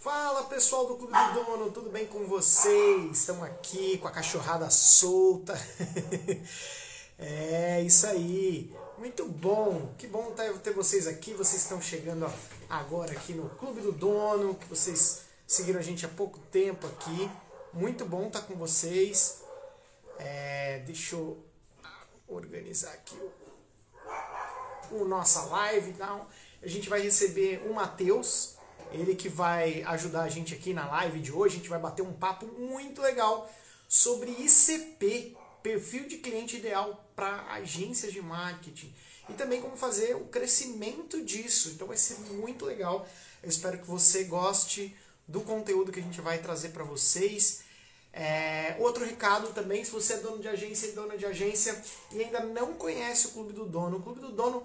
Fala pessoal do Clube do Dono, tudo bem com vocês? Estamos aqui com a cachorrada solta. é isso aí, muito bom, que bom ter vocês aqui. Vocês estão chegando agora aqui no Clube do Dono, que vocês seguiram a gente há pouco tempo aqui. Muito bom estar com vocês. É, deixa eu organizar aqui o, o nossa live. Então, a gente vai receber o Matheus ele que vai ajudar a gente aqui na live de hoje. A gente vai bater um papo muito legal sobre ICP, perfil de cliente ideal para agências de marketing. E também como fazer o crescimento disso. Então vai ser muito legal. Eu espero que você goste do conteúdo que a gente vai trazer para vocês. É, outro recado também, se você é dono de agência e dona de agência e ainda não conhece o Clube do Dono, o Clube do Dono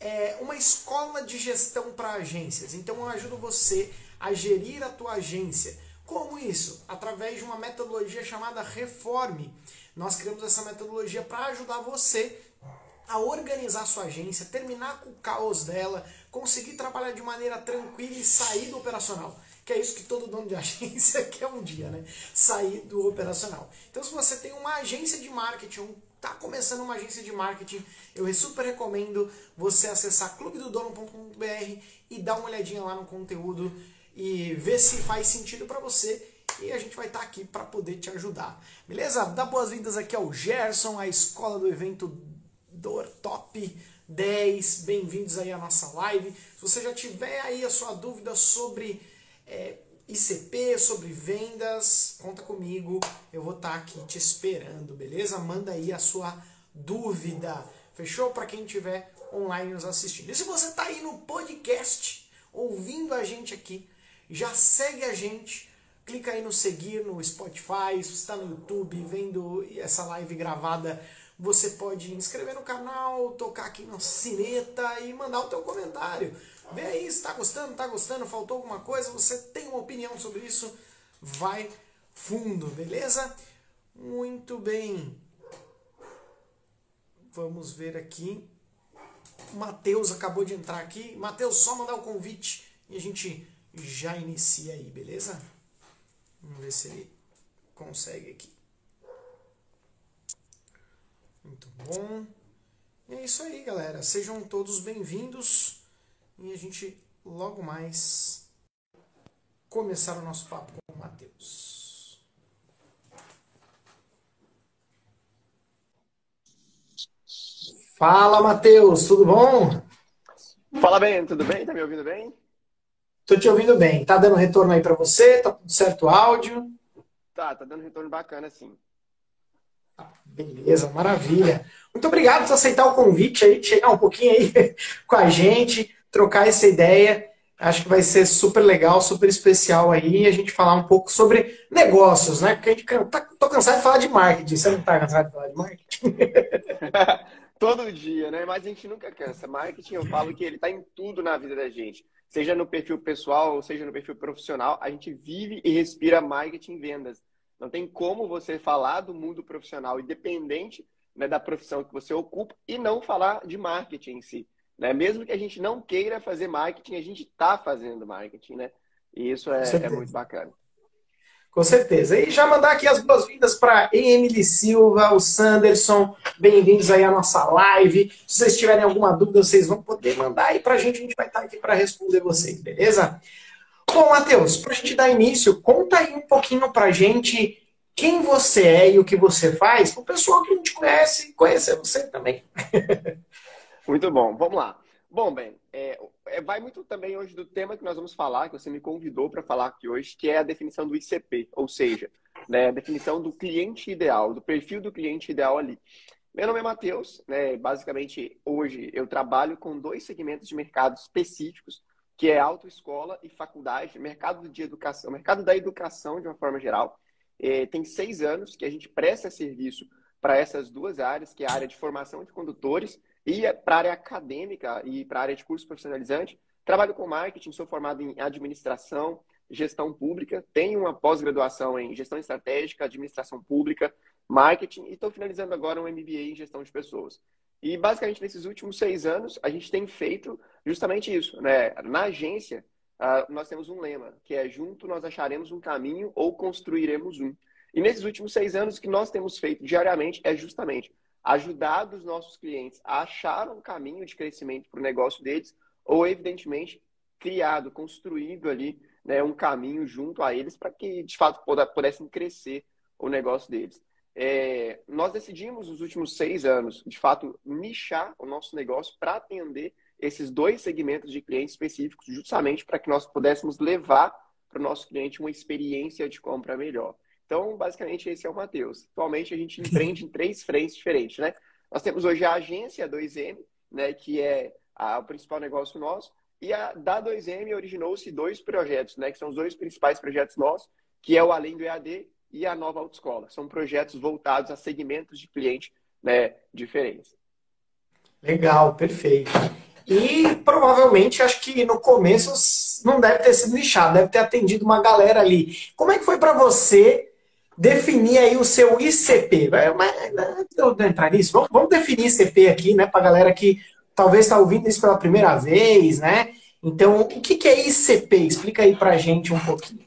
é uma escola de gestão para agências. Então eu ajudo você a gerir a tua agência. Como isso? Através de uma metodologia chamada Reforme. Nós criamos essa metodologia para ajudar você a organizar a sua agência, terminar com o caos dela, conseguir trabalhar de maneira tranquila e sair do operacional. Que é isso que todo dono de agência quer um dia, né? Sair do operacional. Então, se você tem uma agência de marketing, um está começando uma agência de marketing, eu super recomendo você acessar clubedodono.com.br e dar uma olhadinha lá no conteúdo e ver se faz sentido para você e a gente vai estar tá aqui para poder te ajudar. Beleza? Dá boas-vindas aqui ao Gerson, a escola do evento do Top 10. Bem-vindos aí à nossa live. Se você já tiver aí a sua dúvida sobre é, ICP, sobre vendas, conta comigo, eu vou estar tá aqui te esperando, beleza? Manda aí a sua dúvida, fechou? Para quem estiver online nos assistindo. E se você está aí no podcast, ouvindo a gente aqui, já segue a gente, clica aí no seguir no Spotify, se está no YouTube vendo essa live gravada, você pode inscrever no canal, tocar aqui na sineta e mandar o teu comentário. Vê aí se está gostando, está gostando, faltou alguma coisa, você tem uma opinião sobre isso, vai fundo, beleza? Muito bem. Vamos ver aqui. Matheus acabou de entrar aqui. Matheus, só mandar o convite e a gente já inicia aí, beleza? Vamos ver se ele consegue aqui. Muito bom. E é isso aí, galera. Sejam todos bem-vindos e a gente logo mais começar o nosso papo com o Matheus. Fala, Matheus, tudo bom? Fala bem, tudo bem? Tá me ouvindo bem? Tô te ouvindo bem. Tá dando retorno aí para você? Tá tudo certo o áudio? Tá, tá dando retorno bacana sim. Beleza, maravilha. Muito obrigado por aceitar o convite aí, de chegar um pouquinho aí com a gente trocar essa ideia. Acho que vai ser super legal, super especial aí a gente falar um pouco sobre negócios, né? Porque a gente tá, tô cansado de falar de marketing. Você não tá cansado de falar de marketing? Todo dia, né? Mas a gente nunca cansa. Marketing, eu falo que ele tá em tudo na vida da gente. Seja no perfil pessoal, ou seja no perfil profissional, a gente vive e respira marketing e vendas. Não tem como você falar do mundo profissional, independente né, da profissão que você ocupa, e não falar de marketing em si. Né? Mesmo que a gente não queira fazer marketing, a gente está fazendo marketing, né? E isso é, é, muito bacana. Com certeza. E já mandar aqui as boas-vindas para Emily Silva, o Sanderson. Bem-vindos aí à nossa live. Se vocês tiverem alguma dúvida, vocês vão poder mandar aí para a gente. A gente vai estar aqui para responder vocês, beleza? Bom, Matheus, para a gente dar início, conta aí um pouquinho para a gente quem você é e o que você faz, para o pessoal que não te conhece conhecer você também. Muito bom, vamos lá. Bom, Ben, é, é, vai muito também hoje do tema que nós vamos falar, que você me convidou para falar aqui hoje, que é a definição do ICP, ou seja, né, a definição do cliente ideal, do perfil do cliente ideal ali. Meu nome é Matheus, né, basicamente hoje eu trabalho com dois segmentos de mercado específicos, que é autoescola e faculdade, mercado de educação, mercado da educação de uma forma geral. É, tem seis anos que a gente presta serviço para essas duas áreas, que é a área de formação de condutores e para a área acadêmica e para a área de curso profissionalizante, trabalho com marketing, sou formado em administração, gestão pública, tenho uma pós-graduação em gestão estratégica, administração pública, marketing e estou finalizando agora um MBA em gestão de pessoas. E basicamente nesses últimos seis anos a gente tem feito justamente isso, né? Na agência uh, nós temos um lema, que é junto nós acharemos um caminho ou construiremos um. E nesses últimos seis anos, o que nós temos feito diariamente é justamente ajudar os nossos clientes a achar um caminho de crescimento para o negócio deles, ou, evidentemente, criado, construído ali né, um caminho junto a eles para que, de fato, pudessem crescer o negócio deles. É, nós decidimos nos últimos seis anos, de fato, nichar o nosso negócio para atender esses dois segmentos de clientes específicos, justamente para que nós pudéssemos levar para o nosso cliente uma experiência de compra melhor. Então, basicamente, esse é o Matheus. Atualmente, a gente empreende em três frentes diferentes, né? Nós temos hoje a agência 2M, né, que é a, o principal negócio nosso, e a da 2M originou-se dois projetos, né, que são os dois principais projetos nossos, que é o Além do EAD e a Nova Autoescola. São projetos voltados a segmentos de cliente né, diferentes. Legal, perfeito. E provavelmente, acho que no começo não deve ter sido lixado, deve ter atendido uma galera ali. Como é que foi para você definir aí o seu ICP. Antes de eu entrar nisso, vamos, vamos definir ICP aqui, né, para galera que talvez está ouvindo isso pela primeira vez, né? Então, o que, que é ICP? Explica aí para gente um pouquinho.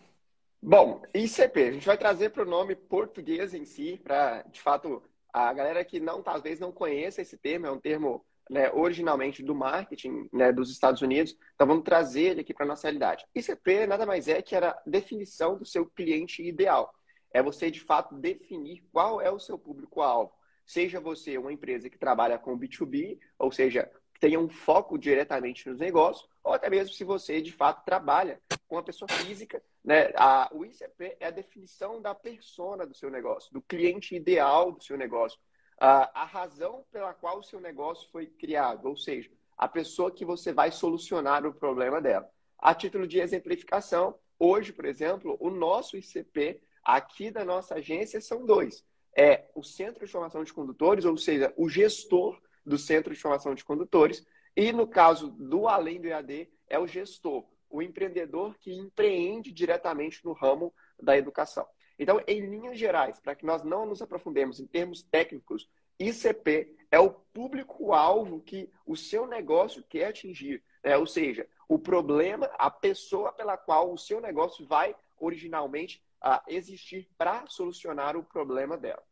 Bom, ICP, a gente vai trazer para o nome português em si, para, de fato, a galera que não talvez não conheça esse termo, é um termo né, originalmente do marketing né, dos Estados Unidos, então vamos trazer ele aqui para a nossa realidade. ICP nada mais é que era a definição do seu cliente ideal é você de fato definir qual é o seu público-alvo. Seja você uma empresa que trabalha com B2B, ou seja, tenha um foco diretamente nos negócios, ou até mesmo se você de fato trabalha com uma pessoa física, né? A, o ICP é a definição da persona do seu negócio, do cliente ideal do seu negócio, a, a razão pela qual o seu negócio foi criado, ou seja, a pessoa que você vai solucionar o problema dela. A título de exemplificação, hoje, por exemplo, o nosso ICP Aqui da nossa agência são dois. É o Centro de Formação de Condutores, ou seja, o gestor do Centro de Formação de Condutores, e no caso do Além do EAD, é o gestor, o empreendedor que empreende diretamente no ramo da educação. Então, em linhas gerais, para que nós não nos aprofundemos em termos técnicos, ICP é o público-alvo que o seu negócio quer atingir. Né? Ou seja, o problema, a pessoa pela qual o seu negócio vai originalmente a existir para solucionar o problema dela.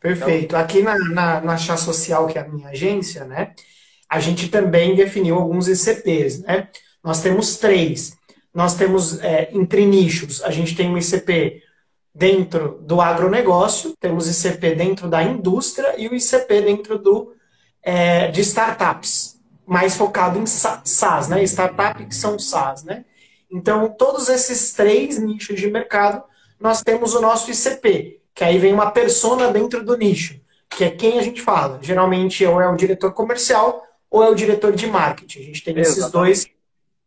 Perfeito. Então, Aqui na, na, na Chá Social, que é a minha agência, né, a gente também definiu alguns ICPs. Né? Nós temos três. Nós temos, é, entre nichos, a gente tem um ICP dentro do agronegócio, temos ICP dentro da indústria e o ICP dentro do, é, de startups, mais focado em SaaS, né? Startup que são SaaS, né? Então, todos esses três nichos de mercado, nós temos o nosso ICP, que aí vem uma persona dentro do nicho, que é quem a gente fala. Geralmente, ou é o diretor comercial ou é o diretor de marketing. A gente tem Exatamente. esses dois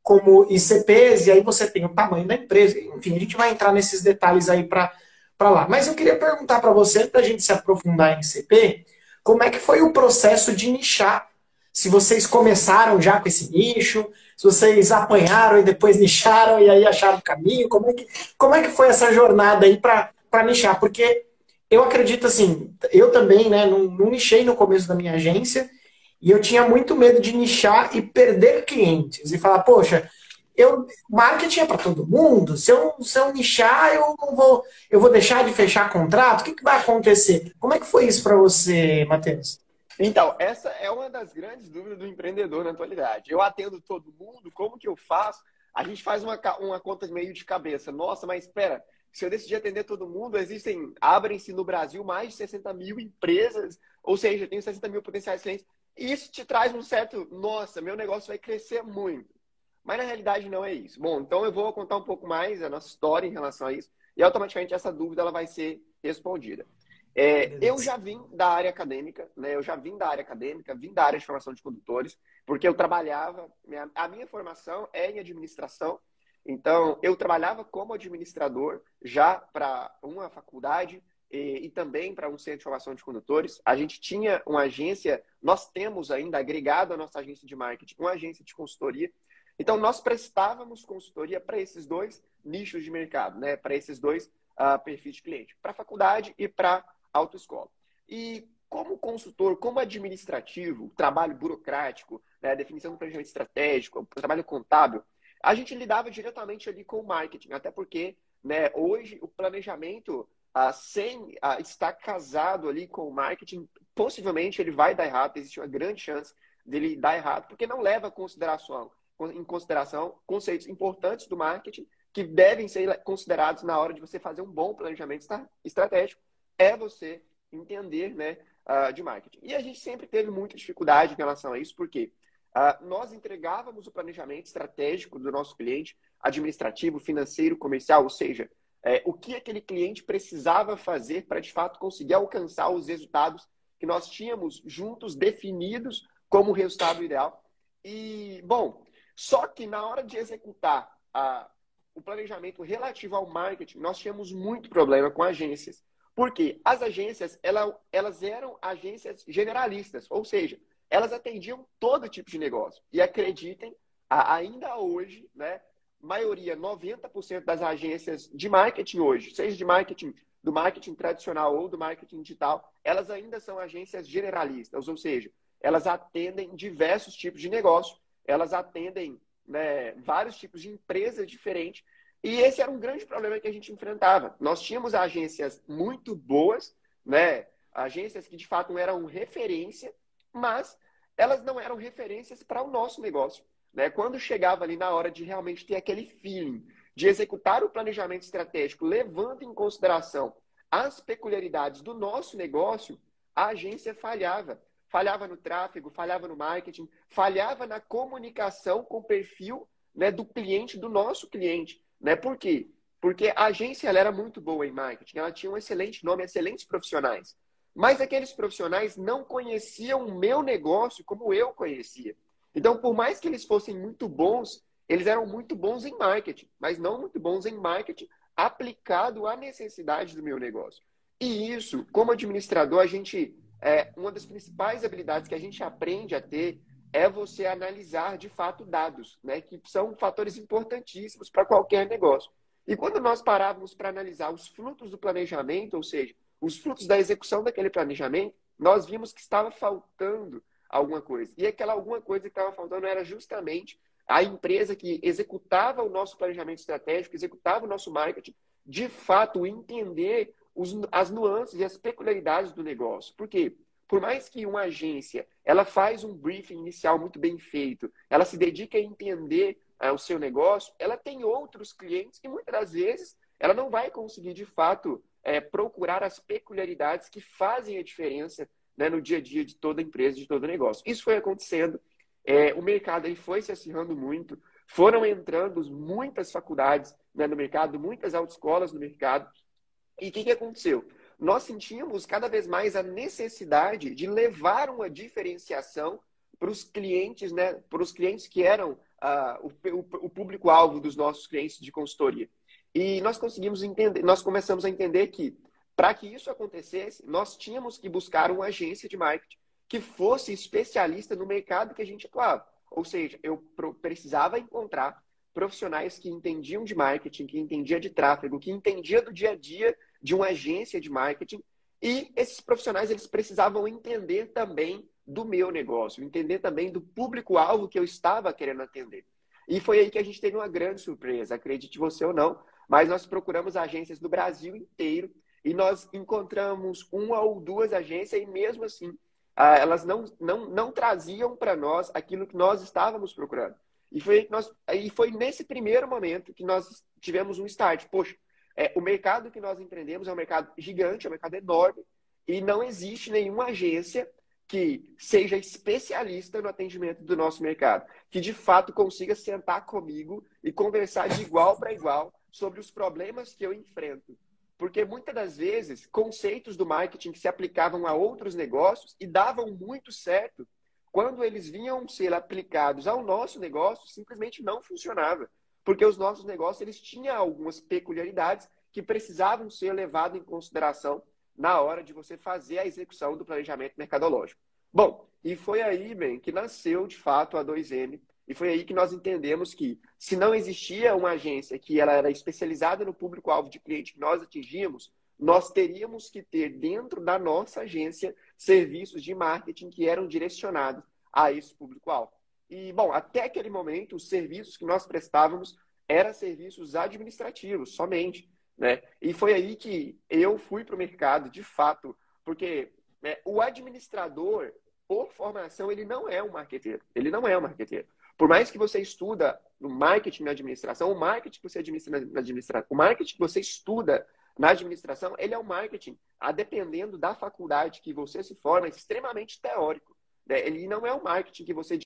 como ICPs, e aí você tem o tamanho da empresa. Enfim, a gente vai entrar nesses detalhes aí para lá. Mas eu queria perguntar para você, para a gente se aprofundar em ICP, como é que foi o processo de nichar? Se vocês começaram já com esse nicho, se vocês apanharam e depois nicharam e aí acharam o caminho, como é que, como é que foi essa jornada aí para nichar? Porque eu acredito assim, eu também, né, não, não nichei no começo da minha agência e eu tinha muito medo de nichar e perder clientes e falar, poxa, eu marketing é para todo mundo. Se eu, se eu nichar, eu não vou, eu vou deixar de fechar contrato. O que, que vai acontecer? Como é que foi isso para você, Matheus? Então, essa é uma das grandes dúvidas do empreendedor na atualidade. Eu atendo todo mundo, como que eu faço? A gente faz uma, uma conta meio de cabeça. Nossa, mas espera, se eu decidir atender todo mundo, existem, abrem-se no Brasil mais de 60 mil empresas, ou seja, eu tenho 60 mil potenciais clientes. E isso te traz um certo, nossa, meu negócio vai crescer muito. Mas na realidade não é isso. Bom, então eu vou contar um pouco mais a nossa história em relação a isso, e automaticamente essa dúvida ela vai ser respondida. É, eu já vim da área acadêmica, né? Eu já vim da área acadêmica, vim da área de formação de condutores, porque eu trabalhava, minha, a minha formação é em administração, então eu trabalhava como administrador já para uma faculdade e, e também para um centro de formação de condutores. A gente tinha uma agência, nós temos ainda agregado à nossa agência de marketing, uma agência de consultoria. Então nós prestávamos consultoria para esses dois nichos de mercado, né? Para esses dois uh, perfis de cliente, para faculdade e para autoescola. E como consultor, como administrativo, trabalho burocrático, né, definição do planejamento estratégico, trabalho contábil, a gente lidava diretamente ali com o marketing, até porque né, hoje o planejamento ah, sem ah, estar casado ali com o marketing, possivelmente ele vai dar errado, existe uma grande chance dele dar errado, porque não leva consideração, em consideração conceitos importantes do marketing que devem ser considerados na hora de você fazer um bom planejamento estratégico, é você entender né, uh, de marketing. E a gente sempre teve muita dificuldade em relação a isso, porque uh, nós entregávamos o planejamento estratégico do nosso cliente, administrativo, financeiro, comercial, ou seja, é, o que aquele cliente precisava fazer para de fato conseguir alcançar os resultados que nós tínhamos juntos definidos como resultado ideal. E, bom, só que na hora de executar a, o planejamento relativo ao marketing, nós tínhamos muito problema com agências. Porque as agências, ela, elas eram agências generalistas, ou seja, elas atendiam todo tipo de negócio. E acreditem, ainda hoje, né, maioria, 90% das agências de marketing hoje, seja de marketing do marketing tradicional ou do marketing digital, elas ainda são agências generalistas, ou seja, elas atendem diversos tipos de negócio, elas atendem né, vários tipos de empresas diferentes. E esse era um grande problema que a gente enfrentava. Nós tínhamos agências muito boas, né, agências que de fato eram referência, mas elas não eram referências para o nosso negócio. Né? Quando chegava ali na hora de realmente ter aquele feeling de executar o planejamento estratégico, levando em consideração as peculiaridades do nosso negócio, a agência falhava falhava no tráfego, falhava no marketing, falhava na comunicação com o perfil né, do cliente, do nosso cliente. Né? Por quê? Porque a agência ela era muito boa em marketing, ela tinha um excelente nome, excelentes profissionais. Mas aqueles profissionais não conheciam o meu negócio como eu conhecia. Então, por mais que eles fossem muito bons, eles eram muito bons em marketing, mas não muito bons em marketing aplicado à necessidade do meu negócio. E isso, como administrador, a gente é, uma das principais habilidades que a gente aprende a ter é você analisar de fato dados, né, que são fatores importantíssimos para qualquer negócio. E quando nós parávamos para analisar os frutos do planejamento, ou seja, os frutos da execução daquele planejamento, nós vimos que estava faltando alguma coisa. E aquela alguma coisa que estava faltando era justamente a empresa que executava o nosso planejamento estratégico, executava o nosso marketing, de fato entender os, as nuances e as peculiaridades do negócio. Por quê? Por mais que uma agência ela faz um briefing inicial muito bem feito, ela se dedica a entender uh, o seu negócio, ela tem outros clientes que muitas das vezes ela não vai conseguir de fato é, procurar as peculiaridades que fazem a diferença né, no dia a dia de toda empresa, de todo negócio. Isso foi acontecendo. É, o mercado aí foi se acirrando muito, foram entrando muitas faculdades né, no mercado, muitas autoescolas no mercado, e o que, que aconteceu? Nós sentimos cada vez mais a necessidade de levar uma diferenciação para os clientes, né, para os clientes que eram uh, o, o, o público-alvo dos nossos clientes de consultoria. E nós conseguimos entender, nós começamos a entender que para que isso acontecesse, nós tínhamos que buscar uma agência de marketing que fosse especialista no mercado que a gente atuava. Ou seja, eu precisava encontrar profissionais que entendiam de marketing, que entendiam de tráfego, que entendiam do dia a dia de uma agência de marketing. E esses profissionais eles precisavam entender também do meu negócio, entender também do público-alvo que eu estava querendo atender. E foi aí que a gente teve uma grande surpresa, acredite você ou não, mas nós procuramos agências do Brasil inteiro e nós encontramos uma ou duas agências e mesmo assim ah, elas não, não, não traziam para nós aquilo que nós estávamos procurando. E foi, nós, e foi nesse primeiro momento que nós tivemos um start. Poxa, é, o mercado que nós empreendemos é um mercado gigante, é um mercado enorme, e não existe nenhuma agência que seja especialista no atendimento do nosso mercado, que de fato consiga sentar comigo e conversar de igual para igual sobre os problemas que eu enfrento. Porque muitas das vezes, conceitos do marketing que se aplicavam a outros negócios e davam muito certo, quando eles vinham ser aplicados ao nosso negócio, simplesmente não funcionava. Porque os nossos negócios eles tinham algumas peculiaridades que precisavam ser levadas em consideração na hora de você fazer a execução do planejamento mercadológico. Bom, e foi aí, bem, que nasceu de fato a 2M, e foi aí que nós entendemos que se não existia uma agência que ela era especializada no público-alvo de cliente que nós atingíamos, nós teríamos que ter dentro da nossa agência serviços de marketing que eram direcionados a esse público-alvo. E, bom, até aquele momento, os serviços que nós prestávamos eram serviços administrativos somente. Né? E foi aí que eu fui para o mercado, de fato, porque né, o administrador, por formação, ele não é um marqueteiro. Ele não é um marqueteiro. Por mais que você estuda no marketing na administração, o marketing que você administra na administração, o marketing que você estuda na administração, ele é um marketing, a dependendo da faculdade que você se forma, extremamente teórico. Né? Ele não é um marketing que você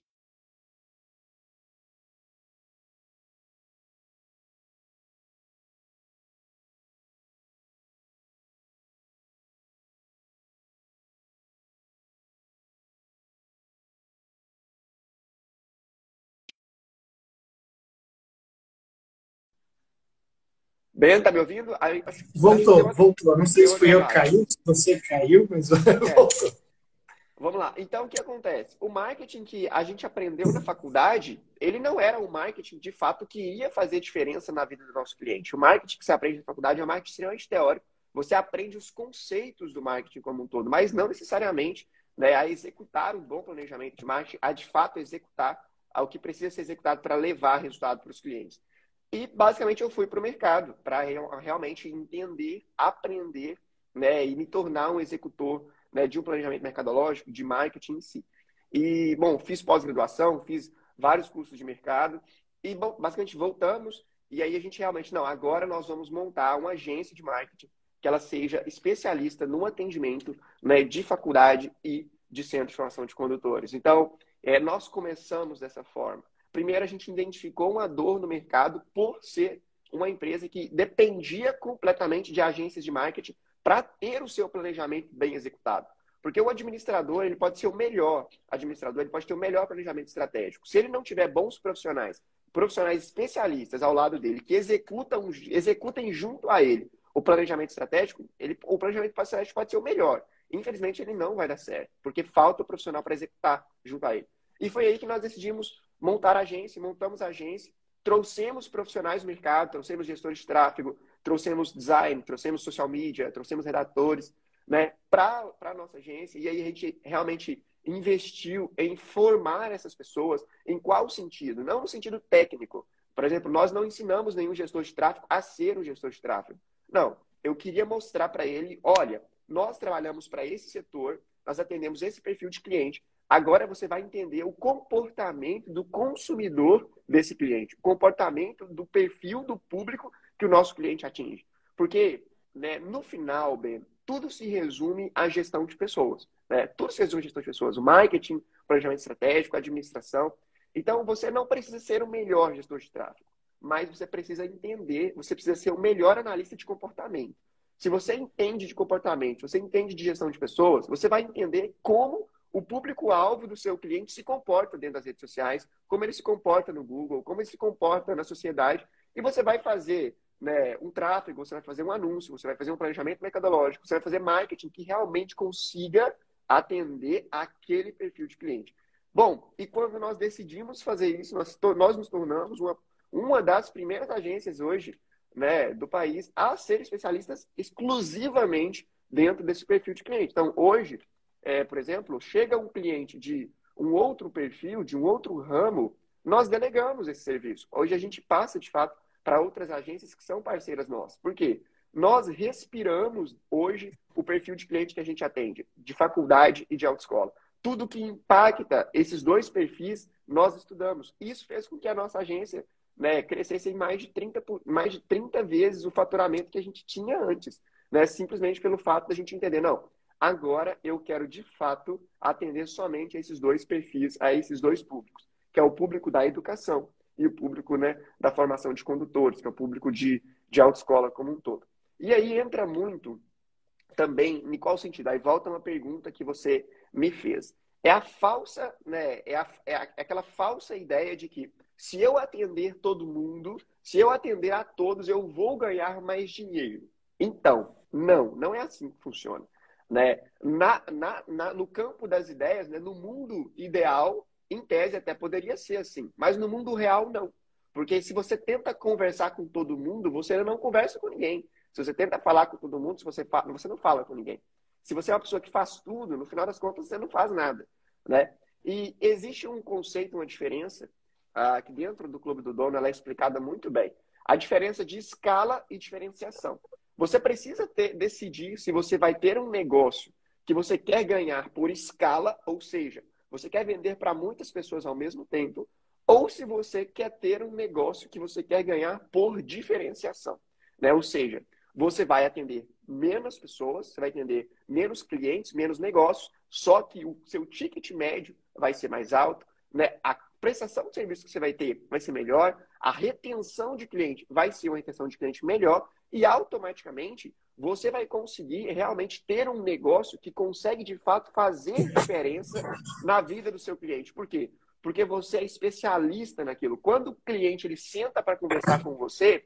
Ben, tá me ouvindo? Aí, voltou, uma... voltou. Não sei se fui eu que caiu, se você caiu, mas é. voltou. Vamos lá. Então, o que acontece? O marketing que a gente aprendeu na faculdade, ele não era o marketing de fato que ia fazer diferença na vida do nosso cliente. O marketing que você aprende na faculdade é um marketing extremamente teórico. Você aprende os conceitos do marketing como um todo, mas não necessariamente né, a executar um bom planejamento de marketing, a de fato executar o que precisa ser executado para levar resultado para os clientes. E basicamente eu fui para o mercado para realmente entender, aprender né, e me tornar um executor né, de um planejamento mercadológico, de marketing em si. E, bom, fiz pós-graduação, fiz vários cursos de mercado e, bom, basicamente voltamos e aí a gente realmente, não, agora nós vamos montar uma agência de marketing que ela seja especialista no atendimento né, de faculdade e de centro de formação de condutores. Então, é, nós começamos dessa forma. Primeiro, a gente identificou uma dor no mercado por ser uma empresa que dependia completamente de agências de marketing para ter o seu planejamento bem executado. Porque o administrador, ele pode ser o melhor administrador, ele pode ter o melhor planejamento estratégico. Se ele não tiver bons profissionais, profissionais especialistas ao lado dele, que executam, executem junto a ele o planejamento estratégico, ele, o planejamento estratégico pode ser o melhor. Infelizmente, ele não vai dar certo, porque falta o profissional para executar junto a ele. E foi aí que nós decidimos montar a agência, montamos a agência, trouxemos profissionais do mercado, trouxemos gestores de tráfego, trouxemos design, trouxemos social media, trouxemos redatores, né, para a nossa agência. E aí a gente realmente investiu em formar essas pessoas em qual sentido? Não no sentido técnico. Por exemplo, nós não ensinamos nenhum gestor de tráfego a ser um gestor de tráfego. Não, eu queria mostrar para ele, olha, nós trabalhamos para esse setor, nós atendemos esse perfil de cliente, Agora você vai entender o comportamento do consumidor desse cliente, o comportamento do perfil do público que o nosso cliente atinge. Porque, né, no final, Ben, tudo se resume à gestão de pessoas. Né? Tudo se resume à gestão de pessoas. O marketing, planejamento estratégico, administração. Então, você não precisa ser o melhor gestor de tráfego, mas você precisa entender, você precisa ser o melhor analista de comportamento. Se você entende de comportamento, você entende de gestão de pessoas, você vai entender como o público-alvo do seu cliente se comporta dentro das redes sociais, como ele se comporta no Google, como ele se comporta na sociedade. E você vai fazer né, um tráfego, você vai fazer um anúncio, você vai fazer um planejamento mercadológico, você vai fazer marketing que realmente consiga atender aquele perfil de cliente. Bom, e quando nós decidimos fazer isso, nós, nós nos tornamos uma, uma das primeiras agências hoje né, do país a ser especialistas exclusivamente dentro desse perfil de cliente. Então, hoje, é, por exemplo, chega um cliente de um outro perfil, de um outro ramo, nós delegamos esse serviço. Hoje a gente passa, de fato, para outras agências que são parceiras nossas. Por quê? Nós respiramos hoje o perfil de cliente que a gente atende, de faculdade e de autoescola. Tudo que impacta esses dois perfis, nós estudamos. Isso fez com que a nossa agência né, crescesse em mais de, 30, mais de 30 vezes o faturamento que a gente tinha antes. Né, simplesmente pelo fato da gente entender, não, Agora eu quero de fato atender somente a esses dois perfis, a esses dois públicos, que é o público da educação e o público né, da formação de condutores, que é o público de, de autoescola como um todo. E aí entra muito também, em qual sentido? Aí volta uma pergunta que você me fez. É a falsa, né, é, a, é, a, é aquela falsa ideia de que se eu atender todo mundo, se eu atender a todos, eu vou ganhar mais dinheiro. Então, não, não é assim que funciona. Né? Na, na, na, no campo das ideias, né? no mundo ideal, em tese até poderia ser assim, mas no mundo real não. Porque se você tenta conversar com todo mundo, você não conversa com ninguém. Se você tenta falar com todo mundo, você, fala, você não fala com ninguém. Se você é uma pessoa que faz tudo, no final das contas você não faz nada. Né? E existe um conceito, uma diferença, uh, que dentro do Clube do Dono ela é explicada muito bem. A diferença de escala e diferenciação. Você precisa ter, decidir se você vai ter um negócio que você quer ganhar por escala, ou seja, você quer vender para muitas pessoas ao mesmo tempo, ou se você quer ter um negócio que você quer ganhar por diferenciação. Né? Ou seja, você vai atender menos pessoas, você vai atender menos clientes, menos negócios, só que o seu ticket médio vai ser mais alto, né? a prestação de serviço que você vai ter vai ser melhor, a retenção de cliente vai ser uma retenção de cliente melhor e automaticamente você vai conseguir realmente ter um negócio que consegue de fato fazer diferença na vida do seu cliente. Por quê? Porque você é especialista naquilo. Quando o cliente ele senta para conversar com você,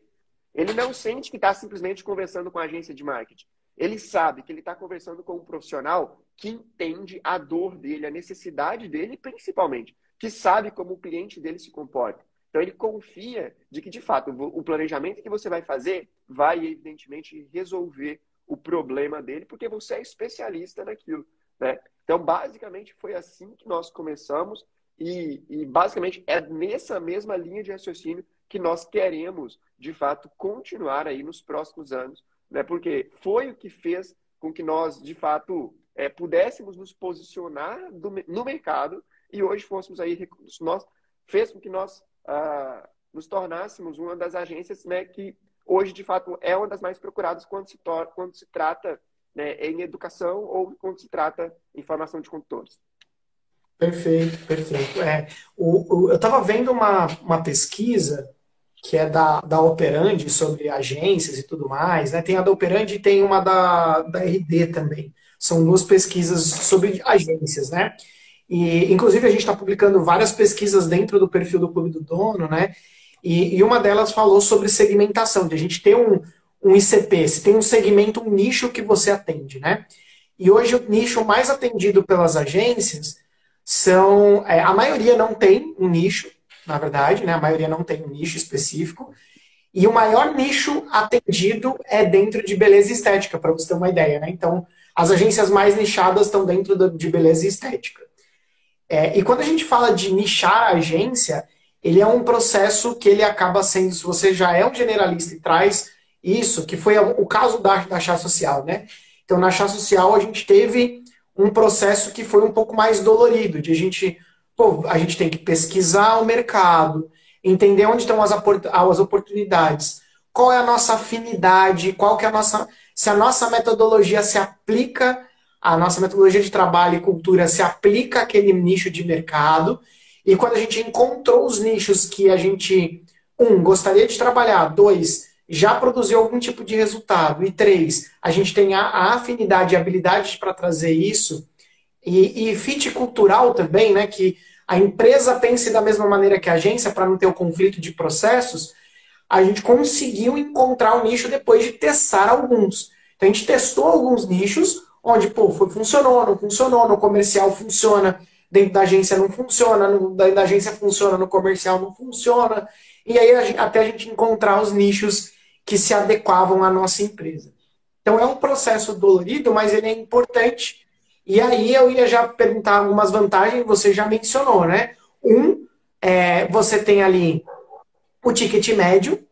ele não sente que está simplesmente conversando com a agência de marketing. Ele sabe que ele está conversando com um profissional que entende a dor dele, a necessidade dele, principalmente, que sabe como o cliente dele se comporta. Então ele confia de que, de fato, o planejamento que você vai fazer vai, evidentemente, resolver o problema dele, porque você é especialista naquilo. Né? Então, basicamente, foi assim que nós começamos e, e, basicamente, é nessa mesma linha de raciocínio que nós queremos, de fato, continuar aí nos próximos anos, né? porque foi o que fez com que nós, de fato, é, pudéssemos nos posicionar do, no mercado e hoje fôssemos aí, nós, fez com que nós uh, nos tornássemos uma das agências né, que hoje, de fato, é uma das mais procuradas quando se, quando se trata né, em educação ou quando se trata em formação de condutores. Perfeito, perfeito. É, o, o eu estava vendo uma, uma pesquisa que é da, da Operandi sobre agências e tudo mais. Né? Tem a da Operandi e tem uma da, da RD também. São duas pesquisas sobre agências, né? E, inclusive, a gente está publicando várias pesquisas dentro do perfil do Clube do Dono, né? E, e, uma delas falou sobre segmentação, de a gente ter um, um ICP, se tem um segmento, um nicho que você atende, né? E hoje o nicho mais atendido pelas agências são. É, a maioria não tem um nicho, na verdade, né? A maioria não tem um nicho específico. E o maior nicho atendido é dentro de beleza e estética, para você ter uma ideia, né? Então, as agências mais nichadas estão dentro de beleza e estética. É, e quando a gente fala de nichar a agência, ele é um processo que ele acaba sendo, se você já é um generalista e traz isso, que foi o caso da, da chá social, né? Então, na chá social, a gente teve um processo que foi um pouco mais dolorido, de a gente, pô, a gente tem que pesquisar o mercado, entender onde estão as, as oportunidades, qual é a nossa afinidade, qual que é a nossa, se a nossa metodologia se aplica a nossa metodologia de trabalho e cultura se aplica àquele nicho de mercado. E quando a gente encontrou os nichos que a gente, um, gostaria de trabalhar, dois, já produziu algum tipo de resultado, e três, a gente tem a, afinidade e habilidade para trazer isso, e, e fit cultural também, né? Que a empresa pense da mesma maneira que a agência para não ter o conflito de processos, a gente conseguiu encontrar o nicho depois de testar alguns. Então a gente testou alguns nichos, onde, pô, foi, funcionou, não funcionou, no comercial funciona, dentro da agência não funciona, no, da, da agência funciona, no comercial não funciona. E aí a, até a gente encontrar os nichos que se adequavam à nossa empresa. Então é um processo dolorido, mas ele é importante. E aí eu ia já perguntar algumas vantagens, você já mencionou, né? Um, é, você tem ali o ticket médio,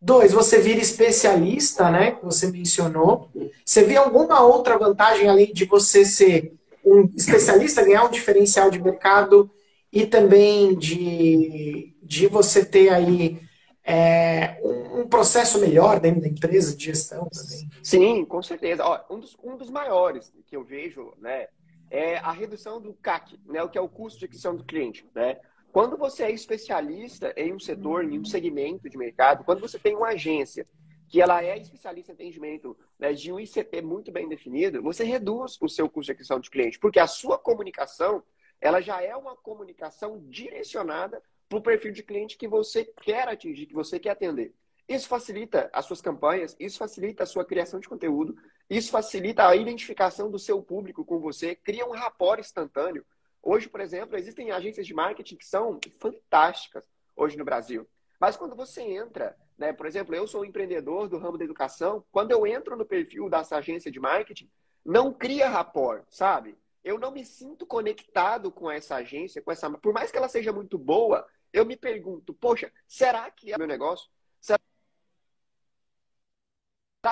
Dois, você vira especialista, né? Que você mencionou. Você vê alguma outra vantagem além de você ser um especialista, ganhar um diferencial de mercado e também de, de você ter aí é, um processo melhor dentro da empresa de gestão também? Sim, com certeza. Ó, um, dos, um dos maiores que eu vejo, né? É a redução do CAC, né, o que é o custo de aquisição do cliente. Né? Quando você é especialista em um setor, em um segmento de mercado, quando você tem uma agência que ela é especialista em atendimento né, de um ICP muito bem definido, você reduz o seu custo de aquisição de cliente, porque a sua comunicação ela já é uma comunicação direcionada para o perfil de cliente que você quer atingir, que você quer atender. Isso facilita as suas campanhas, isso facilita a sua criação de conteúdo, isso facilita a identificação do seu público com você, cria um rapport instantâneo. Hoje, por exemplo, existem agências de marketing que são fantásticas hoje no Brasil. Mas quando você entra, né, por exemplo, eu sou um empreendedor do ramo da educação, quando eu entro no perfil dessa agência de marketing, não cria rapport, sabe? eu não me sinto conectado com essa agência, com essa, por mais que ela seja muito boa, eu me pergunto, poxa, será que é meu negócio? Será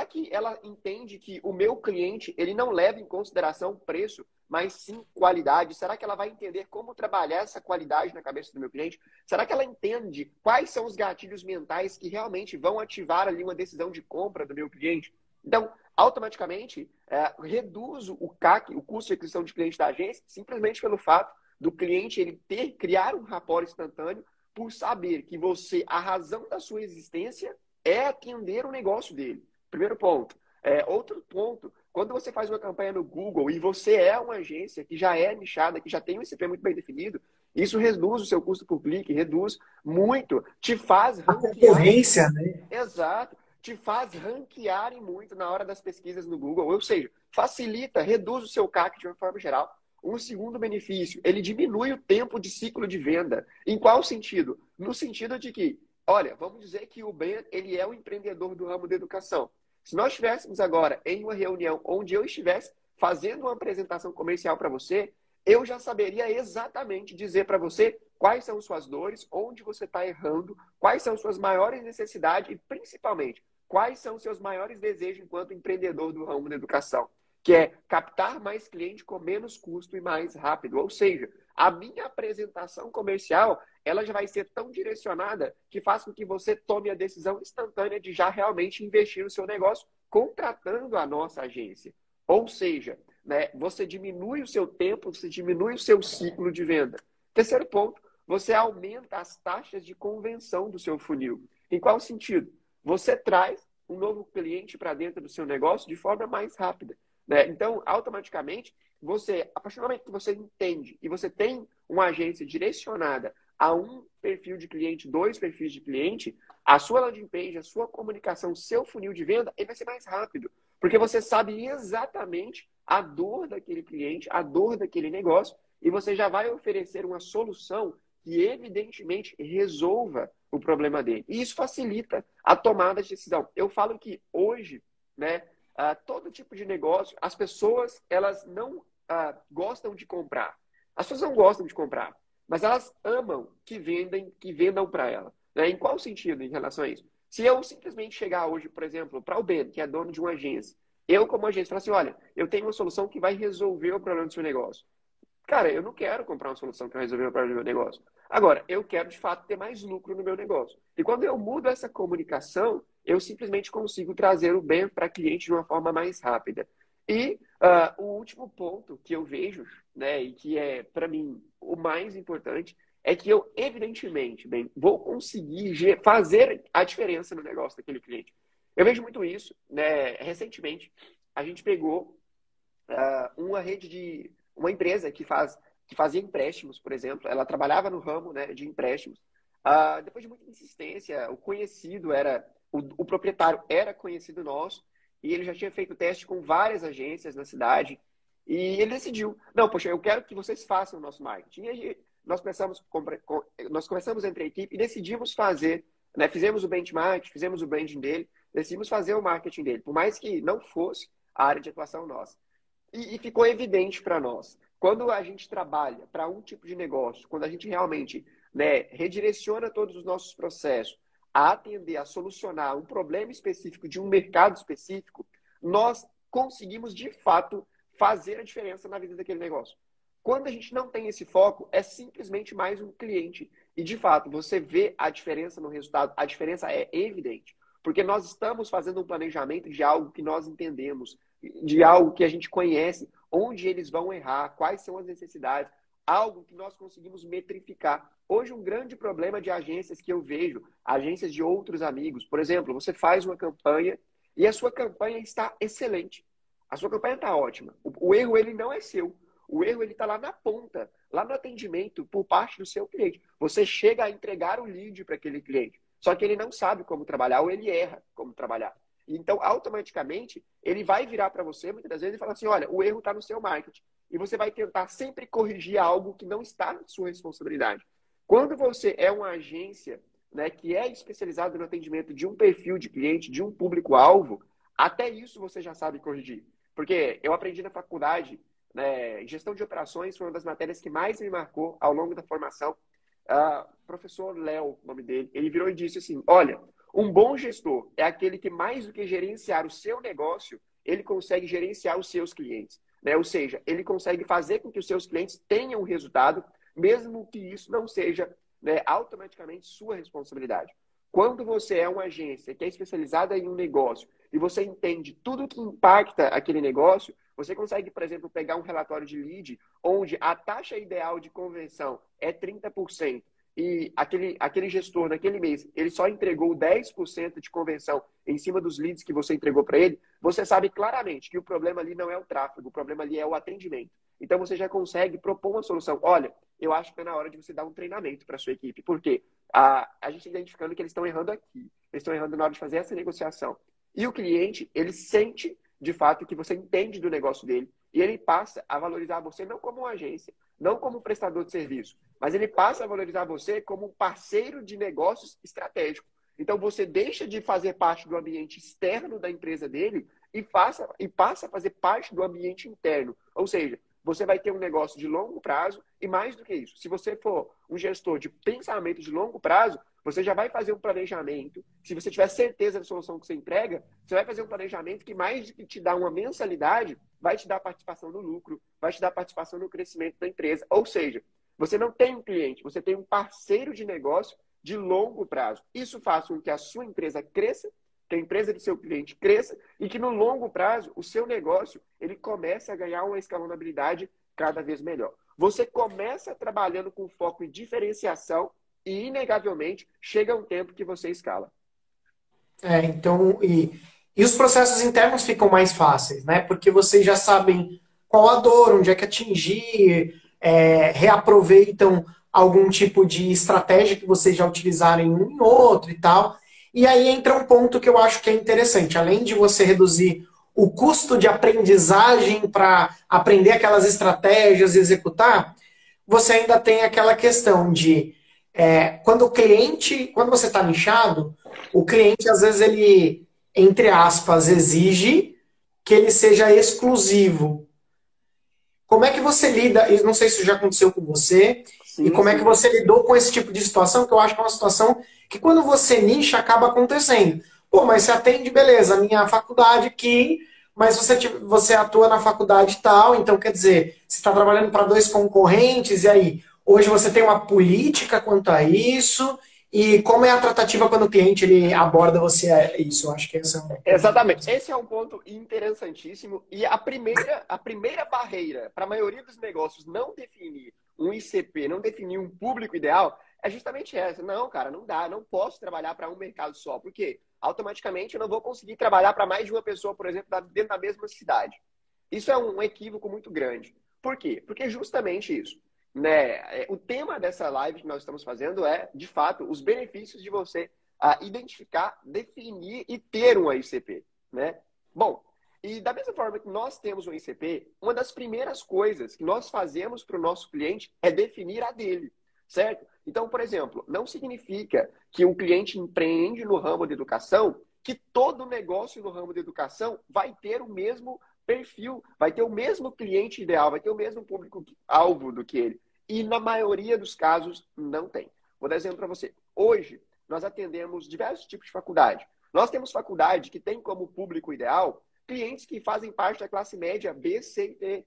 que ela entende que o meu cliente ele não leva em consideração o preço, mas sim qualidade? Será que ela vai entender como trabalhar essa qualidade na cabeça do meu cliente? Será que ela entende quais são os gatilhos mentais que realmente vão ativar ali uma decisão de compra do meu cliente? Então, automaticamente, é, reduzo o CAC, o custo de aquisição de cliente da agência, simplesmente pelo fato do cliente ele ter, criar um rapport instantâneo por saber que você, a razão da sua existência é atender o negócio dele. Primeiro ponto. É, outro ponto, quando você faz uma campanha no Google e você é uma agência que já é nichada, que já tem um ICP muito bem definido, isso reduz o seu custo por clique, reduz muito, te faz ranquear. A concorrência, né? Exato. Te faz ranquearem muito na hora das pesquisas no Google. Ou seja, facilita, reduz o seu CAC de uma forma geral. Um segundo benefício, ele diminui o tempo de ciclo de venda. Em qual sentido? No sentido de que, olha, vamos dizer que o Ben ele é o empreendedor do ramo da educação. Se nós estivéssemos agora em uma reunião onde eu estivesse fazendo uma apresentação comercial para você, eu já saberia exatamente dizer para você quais são suas dores, onde você está errando, quais são suas maiores necessidades e, principalmente, quais são seus maiores desejos enquanto empreendedor do ramo da educação que é captar mais cliente com menos custo e mais rápido. Ou seja, a minha apresentação comercial ela já vai ser tão direcionada que faz com que você tome a decisão instantânea de já realmente investir no seu negócio contratando a nossa agência. Ou seja, né, você diminui o seu tempo, você diminui o seu ciclo de venda. Terceiro ponto, você aumenta as taxas de convenção do seu funil. Em qual sentido? Você traz um novo cliente para dentro do seu negócio de forma mais rápida. Né? Então, automaticamente, você, a partir do momento que você entende e você tem uma agência direcionada a um perfil de cliente, dois perfis de cliente, a sua landing page, a sua comunicação, seu funil de venda, ele vai ser mais rápido. Porque você sabe exatamente a dor daquele cliente, a dor daquele negócio, e você já vai oferecer uma solução que evidentemente resolva o problema dele. E isso facilita a tomada de decisão. Eu falo que hoje, né, uh, todo tipo de negócio, as pessoas elas não uh, gostam de comprar. As pessoas não gostam de comprar, mas elas amam que vendem, que vendam para ela. Né? Em qual sentido em relação a isso? Se eu simplesmente chegar hoje, por exemplo, para o Ben, que é dono de uma agência, eu como agência falar assim, olha, eu tenho uma solução que vai resolver o problema do seu negócio. Cara, eu não quero comprar uma solução que vai resolver o problema do meu negócio. Agora, eu quero de fato ter mais lucro no meu negócio. E quando eu mudo essa comunicação, eu simplesmente consigo trazer o bem para cliente de uma forma mais rápida. E uh, o último ponto que eu vejo, né, e que é, para mim, o mais importante, é que eu, evidentemente, bem, vou conseguir fazer a diferença no negócio daquele cliente. Eu vejo muito isso. Né? Recentemente, a gente pegou uh, uma rede de. uma empresa que, faz, que fazia empréstimos, por exemplo. Ela trabalhava no ramo né, de empréstimos. Uh, depois de muita insistência, o conhecido era o, o proprietário era conhecido nosso e ele já tinha feito teste com várias agências na cidade. E ele decidiu, não, poxa, eu quero que vocês façam o nosso marketing. E nós começamos, nós começamos entre a equipe e decidimos fazer, né, fizemos o benchmark, fizemos o branding dele, decidimos fazer o marketing dele, por mais que não fosse a área de atuação nossa. E, e ficou evidente para nós, quando a gente trabalha para um tipo de negócio, quando a gente realmente né, redireciona todos os nossos processos, a atender, a solucionar um problema específico de um mercado específico, nós conseguimos de fato fazer a diferença na vida daquele negócio. Quando a gente não tem esse foco, é simplesmente mais um cliente. E de fato, você vê a diferença no resultado, a diferença é evidente. Porque nós estamos fazendo um planejamento de algo que nós entendemos, de algo que a gente conhece, onde eles vão errar, quais são as necessidades, algo que nós conseguimos metrificar. Hoje, um grande problema de agências que eu vejo, agências de outros amigos, por exemplo, você faz uma campanha e a sua campanha está excelente. A sua campanha está ótima. O, o, erro ele não é seu. O erro ele está lá na ponta, lá no atendimento por parte do seu cliente. Você chega a entregar o lead para aquele cliente, só que ele não sabe como trabalhar ou ele erra como trabalhar. Então, automaticamente, ele vai virar para você muitas das vezes e falar assim: olha, o erro está no seu marketing e você vai tentar sempre corrigir algo que não está na sua responsabilidade. Quando você é uma agência né, que é especializada no atendimento de um perfil de cliente, de um público-alvo, até isso você já sabe corrigir. Porque eu aprendi na faculdade né, gestão de operações foi uma das matérias que mais me marcou ao longo da formação. Uh, professor Léo, nome dele, ele virou e disse assim: Olha, um bom gestor é aquele que, mais do que gerenciar o seu negócio, ele consegue gerenciar os seus clientes. Né? Ou seja, ele consegue fazer com que os seus clientes tenham resultado, mesmo que isso não seja né, automaticamente sua responsabilidade. Quando você é uma agência que é especializada em um negócio e você entende tudo que impacta aquele negócio, você consegue, por exemplo, pegar um relatório de lead onde a taxa ideal de conversão é 30% e aquele, aquele gestor naquele mês ele só entregou 10% de conversão em cima dos leads que você entregou para ele, você sabe claramente que o problema ali não é o tráfego, o problema ali é o atendimento. Então você já consegue propor uma solução. Olha, eu acho que é na hora de você dar um treinamento para sua equipe. Por quê? A, a gente está identificando que eles estão errando aqui. Eles estão errando na hora de fazer essa negociação. E o cliente, ele sente de fato que você entende do negócio dele e ele passa a valorizar você não como uma agência, não como um prestador de serviço, mas ele passa a valorizar você como um parceiro de negócios estratégico. Então você deixa de fazer parte do ambiente externo da empresa dele e, faça, e passa a fazer parte do ambiente interno. Ou seja, você vai ter um negócio de longo prazo e mais do que isso, se você for um gestor de pensamento de longo prazo, você já vai fazer um planejamento. Se você tiver certeza da solução que você entrega, você vai fazer um planejamento que mais do que te dar uma mensalidade, vai te dar participação no lucro, vai te dar participação no crescimento da empresa. Ou seja, você não tem um cliente, você tem um parceiro de negócio de longo prazo. Isso faz com que a sua empresa cresça que a empresa do seu cliente cresça e que no longo prazo o seu negócio ele comece a ganhar uma escalonabilidade cada vez melhor. Você começa trabalhando com foco em diferenciação e inegavelmente chega um tempo que você escala. É, então e, e os processos internos ficam mais fáceis, né? Porque vocês já sabem qual a dor, onde é que atingir, é, reaproveitam algum tipo de estratégia que vocês já utilizaram em um e outro e tal. E aí entra um ponto que eu acho que é interessante. Além de você reduzir o custo de aprendizagem para aprender aquelas estratégias e executar, você ainda tem aquela questão de é, quando o cliente, quando você está nichado, o cliente às vezes ele, entre aspas, exige que ele seja exclusivo. Como é que você lida? Não sei se isso já aconteceu com você. Sim, e como sim. é que você lidou com esse tipo de situação? Que eu acho que é uma situação que quando você nicha acaba acontecendo. Pô, mas você atende, beleza, minha faculdade aqui, mas você, você atua na faculdade tal, então quer dizer, você está trabalhando para dois concorrentes, e aí? Hoje você tem uma política quanto a isso, e como é a tratativa quando o cliente ele aborda você é isso? Eu acho que esse é. Exatamente. Esse é um ponto interessantíssimo. E a primeira, a primeira barreira para a maioria dos negócios não definir um ICP, não definir um público ideal, é justamente essa. Não, cara, não dá, não posso trabalhar para um mercado só. Por quê? Automaticamente eu não vou conseguir trabalhar para mais de uma pessoa, por exemplo, dentro da mesma cidade. Isso é um equívoco muito grande. Por quê? Porque é justamente isso. Né? É, o tema dessa live que nós estamos fazendo é, de fato, os benefícios de você uh, identificar, definir e ter um ICP. Né? Bom, e da mesma forma que nós temos um ICP, uma das primeiras coisas que nós fazemos para o nosso cliente é definir a dele, certo? Então, por exemplo, não significa que um cliente empreende no ramo de educação que todo negócio no ramo de educação vai ter o mesmo perfil, vai ter o mesmo cliente ideal, vai ter o mesmo público-alvo do que ele. E na maioria dos casos, não tem. Vou dar exemplo para você. Hoje, nós atendemos diversos tipos de faculdade. Nós temos faculdade que tem como público ideal clientes que fazem parte da classe média B, C e D.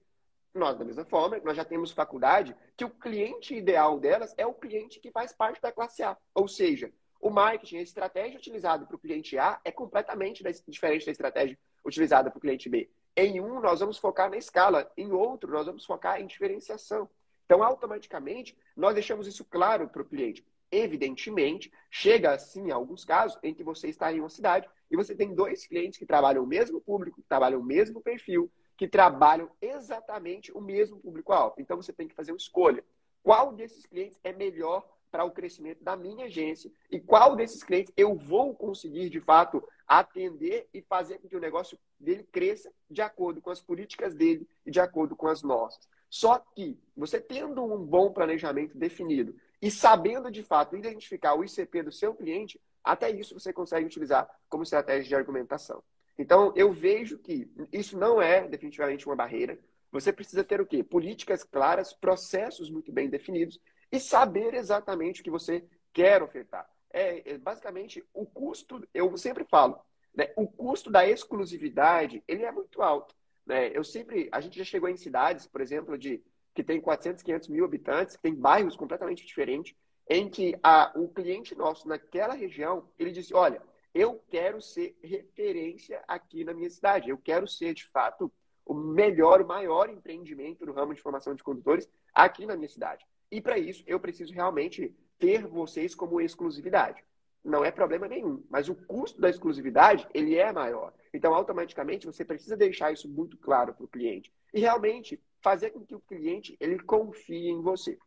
Nós, da mesma forma, nós já temos faculdade que o cliente ideal delas é o cliente que faz parte da classe A. Ou seja, o marketing, a estratégia utilizada para o cliente A é completamente diferente da estratégia utilizada para o cliente B. Em um, nós vamos focar na escala, em outro, nós vamos focar em diferenciação. Então, automaticamente, nós deixamos isso claro para o cliente. Evidentemente, chega assim, em alguns casos, em que você está em uma cidade e você tem dois clientes que trabalham o mesmo público, que trabalham o mesmo perfil, que trabalham exatamente o mesmo público-alvo. Então você tem que fazer uma escolha. Qual desses clientes é melhor para o crescimento da minha agência e qual desses clientes eu vou conseguir, de fato, atender e fazer com que o negócio dele cresça de acordo com as políticas dele e de acordo com as nossas. Só que você tendo um bom planejamento definido e sabendo, de fato, identificar o ICP do seu cliente, até isso você consegue utilizar como estratégia de argumentação. Então, eu vejo que isso não é definitivamente uma barreira. você precisa ter o quê? Políticas claras, processos muito bem definidos e saber exatamente o que você quer ofertar. É, é basicamente o custo, eu sempre falo, né, o custo da exclusividade ele é muito alto. Né? Eu sempre, a gente já chegou em cidades, por exemplo, de que tem 400, 500 mil habitantes, que tem bairros completamente diferentes, em que a, o cliente nosso naquela região ele disse, olha, eu quero ser referência aqui na minha cidade, eu quero ser de fato o melhor, o maior empreendimento no ramo de formação de condutores aqui na minha cidade. E para isso, eu preciso realmente ter vocês como exclusividade. Não é problema nenhum, mas o custo da exclusividade, ele é maior. Então, automaticamente, você precisa deixar isso muito claro para o cliente. E realmente fazer com que o cliente ele confie em você.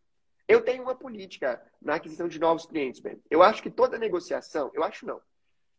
Eu tenho uma política na aquisição de novos clientes, Ben. Eu acho que toda negociação, eu acho não,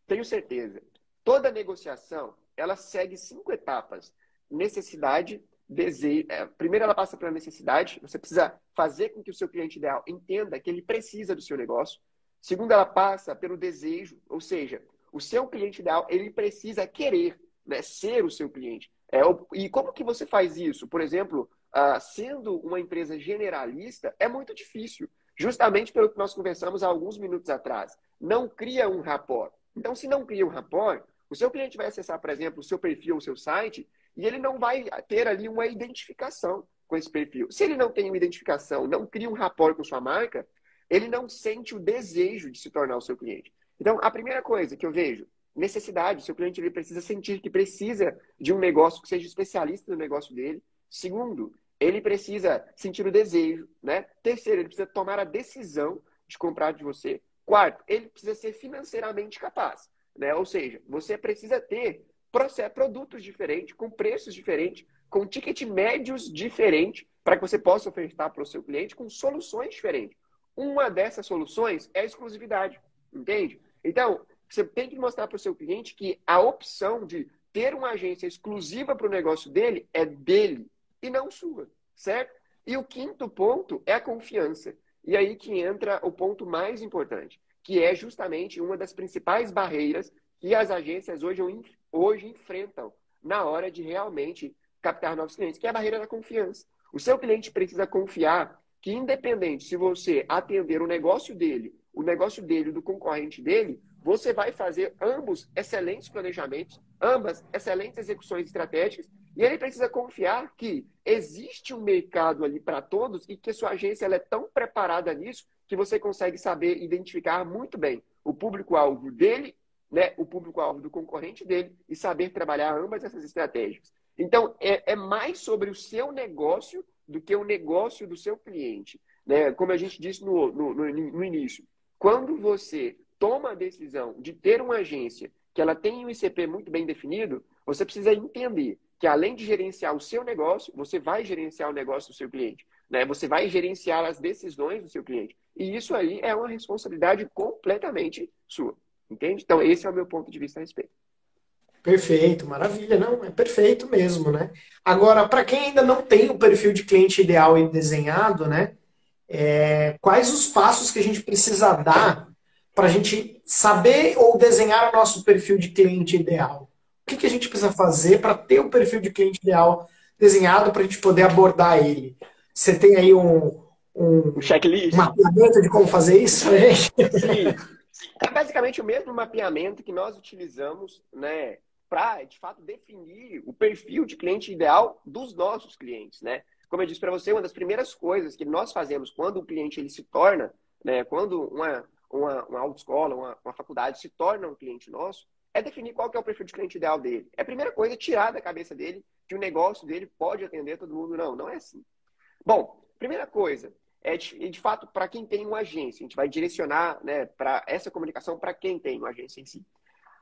tenho certeza, toda negociação, ela segue cinco etapas. Necessidade, desejo. É, primeiro, ela passa pela necessidade. Você precisa fazer com que o seu cliente ideal entenda que ele precisa do seu negócio. Segundo, ela passa pelo desejo, ou seja, o seu cliente ideal ele precisa querer né, ser o seu cliente. É, e como que você faz isso? Por exemplo, uh, sendo uma empresa generalista, é muito difícil. Justamente pelo que nós conversamos há alguns minutos atrás. Não cria um rapport. Então, se não cria um rapport, o seu cliente vai acessar, por exemplo, o seu perfil, o seu site, e ele não vai ter ali uma identificação com esse perfil. Se ele não tem uma identificação, não cria um rapport com sua marca, ele não sente o desejo de se tornar o seu cliente. Então, a primeira coisa que eu vejo, necessidade. Seu cliente ele precisa sentir que precisa de um negócio que seja especialista no negócio dele. Segundo, ele precisa sentir o desejo, né? Terceiro, ele precisa tomar a decisão de comprar de você. Quarto, ele precisa ser financeiramente capaz, né? Ou seja, você precisa ter produtos diferentes, com preços diferentes, com ticket médios diferentes, para que você possa ofertar para o seu cliente com soluções diferentes. Uma dessas soluções é a exclusividade, entende? Então, você tem que mostrar para o seu cliente que a opção de ter uma agência exclusiva para o negócio dele é dele e não sua, certo? E o quinto ponto é a confiança. E aí que entra o ponto mais importante, que é justamente uma das principais barreiras que as agências hoje, hoje enfrentam na hora de realmente captar novos clientes, que é a barreira da confiança. O seu cliente precisa confiar que, independente se você atender o negócio dele, o negócio dele, do concorrente dele, você vai fazer ambos excelentes planejamentos, ambas excelentes execuções estratégicas, e ele precisa confiar que existe um mercado ali para todos e que sua agência ela é tão preparada nisso que você consegue saber identificar muito bem o público-alvo dele, né, o público-alvo do concorrente dele e saber trabalhar ambas essas estratégias. Então, é, é mais sobre o seu negócio do que o negócio do seu cliente. Né? Como a gente disse no, no, no, no início, quando você toma a decisão de ter uma agência que ela tem um ICP muito bem definido, você precisa entender que além de gerenciar o seu negócio, você vai gerenciar o negócio do seu cliente. Né? Você vai gerenciar as decisões do seu cliente. E isso aí é uma responsabilidade completamente sua. Entende? Então, esse é o meu ponto de vista a respeito. Perfeito, maravilha, não, é perfeito mesmo, né? Agora, para quem ainda não tem o perfil de cliente ideal e desenhado, né? É, quais os passos que a gente precisa dar para a gente saber ou desenhar o nosso perfil de cliente ideal? O que, que a gente precisa fazer para ter o perfil de cliente ideal desenhado para a gente poder abordar ele? Você tem aí um, um, checklist, um mapeamento de como fazer isso? Sim. É basicamente o mesmo mapeamento que nós utilizamos né, para, de fato, definir o perfil de cliente ideal dos nossos clientes. Né? Como eu disse para você, uma das primeiras coisas que nós fazemos quando o cliente ele se torna, né, quando uma, uma, uma autoescola, uma, uma faculdade se torna um cliente nosso, é definir qual que é o perfil de cliente ideal dele. É a primeira coisa, tirar da cabeça dele que o negócio dele pode atender todo mundo. Não, não é assim. Bom, primeira coisa, é de, de fato para quem tem uma agência. A gente vai direcionar né, para essa comunicação para quem tem uma agência em si.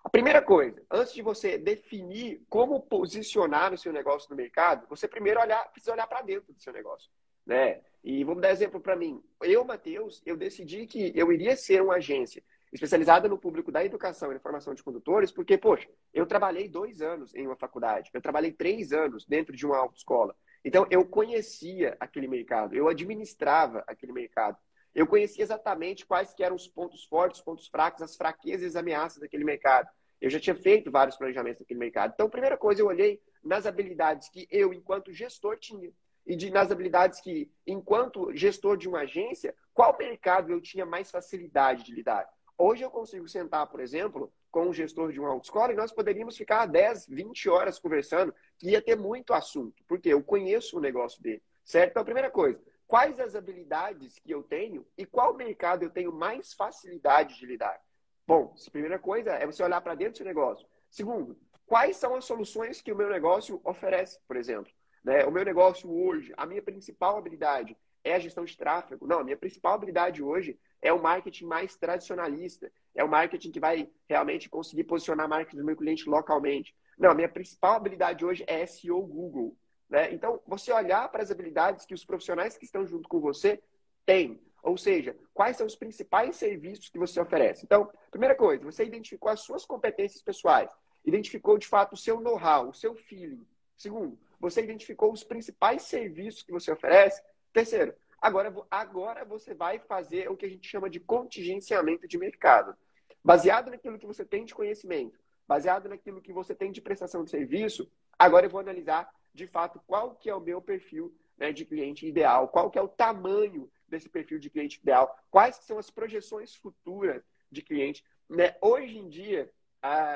A primeira coisa, antes de você definir como posicionar o seu negócio no mercado, você primeiro olhar, precisa olhar para dentro do seu negócio. Né? E vamos dar exemplo para mim. Eu, Matheus, eu decidi que eu iria ser uma agência especializada no público da educação e formação de condutores, porque, poxa, eu trabalhei dois anos em uma faculdade, eu trabalhei três anos dentro de uma autoescola. Então, eu conhecia aquele mercado, eu administrava aquele mercado. Eu conhecia exatamente quais que eram os pontos fortes, os pontos fracos, as fraquezas e as ameaças daquele mercado. Eu já tinha feito vários planejamentos naquele mercado. Então, primeira coisa, eu olhei nas habilidades que eu, enquanto gestor, tinha. E de, nas habilidades que, enquanto gestor de uma agência, qual mercado eu tinha mais facilidade de lidar. Hoje eu consigo sentar, por exemplo, com um gestor de uma autoescola e nós poderíamos ficar 10, 20 horas conversando, que ia ter muito assunto, porque eu conheço o negócio dele, certo? Então, a primeira coisa, quais as habilidades que eu tenho e qual mercado eu tenho mais facilidade de lidar? Bom, primeira coisa é você olhar para dentro do seu negócio. Segundo, quais são as soluções que o meu negócio oferece, por exemplo? Né? O meu negócio hoje, a minha principal habilidade é a gestão de tráfego. Não, a minha principal habilidade hoje é o marketing mais tradicionalista. É o marketing que vai realmente conseguir posicionar a marca do meu cliente localmente. Não, a minha principal habilidade hoje é SEO Google. Né? Então, você olhar para as habilidades que os profissionais que estão junto com você têm. Ou seja, quais são os principais serviços que você oferece. Então, primeira coisa, você identificou as suas competências pessoais. Identificou, de fato, o seu know-how, o seu feeling. Segundo, você identificou os principais serviços que você oferece. Terceiro, Agora, agora você vai fazer o que a gente chama de contingenciamento de mercado. Baseado naquilo que você tem de conhecimento, baseado naquilo que você tem de prestação de serviço, agora eu vou analisar de fato qual que é o meu perfil né, de cliente ideal, qual que é o tamanho desse perfil de cliente ideal, quais são as projeções futuras de cliente. Né? Hoje em dia,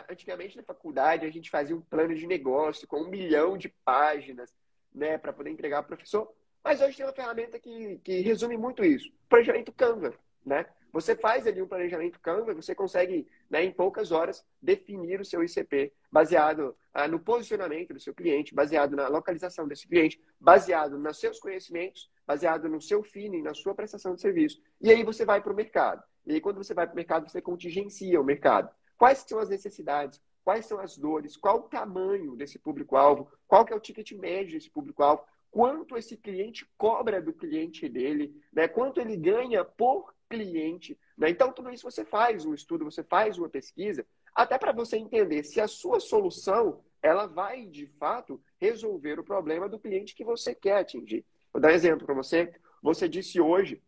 antigamente na faculdade, a gente fazia um plano de negócio com um milhão de páginas né, para poder entregar ao professor. Mas hoje tem uma ferramenta que, que resume muito isso. Planejamento Canva, né? Você faz ali um planejamento Canva, você consegue, né, em poucas horas, definir o seu ICP baseado ah, no posicionamento do seu cliente, baseado na localização desse cliente, baseado nos seus conhecimentos, baseado no seu feeling, na sua prestação de serviço. E aí você vai para o mercado. E aí, quando você vai para o mercado, você contingencia o mercado. Quais são as necessidades? Quais são as dores? Qual o tamanho desse público-alvo? Qual que é o ticket médio desse público-alvo? quanto esse cliente cobra do cliente dele, né? quanto ele ganha por cliente. Né? Então, tudo isso você faz um estudo, você faz uma pesquisa, até para você entender se a sua solução ela vai, de fato, resolver o problema do cliente que você quer atingir. Vou dar um exemplo para você. Você disse hoje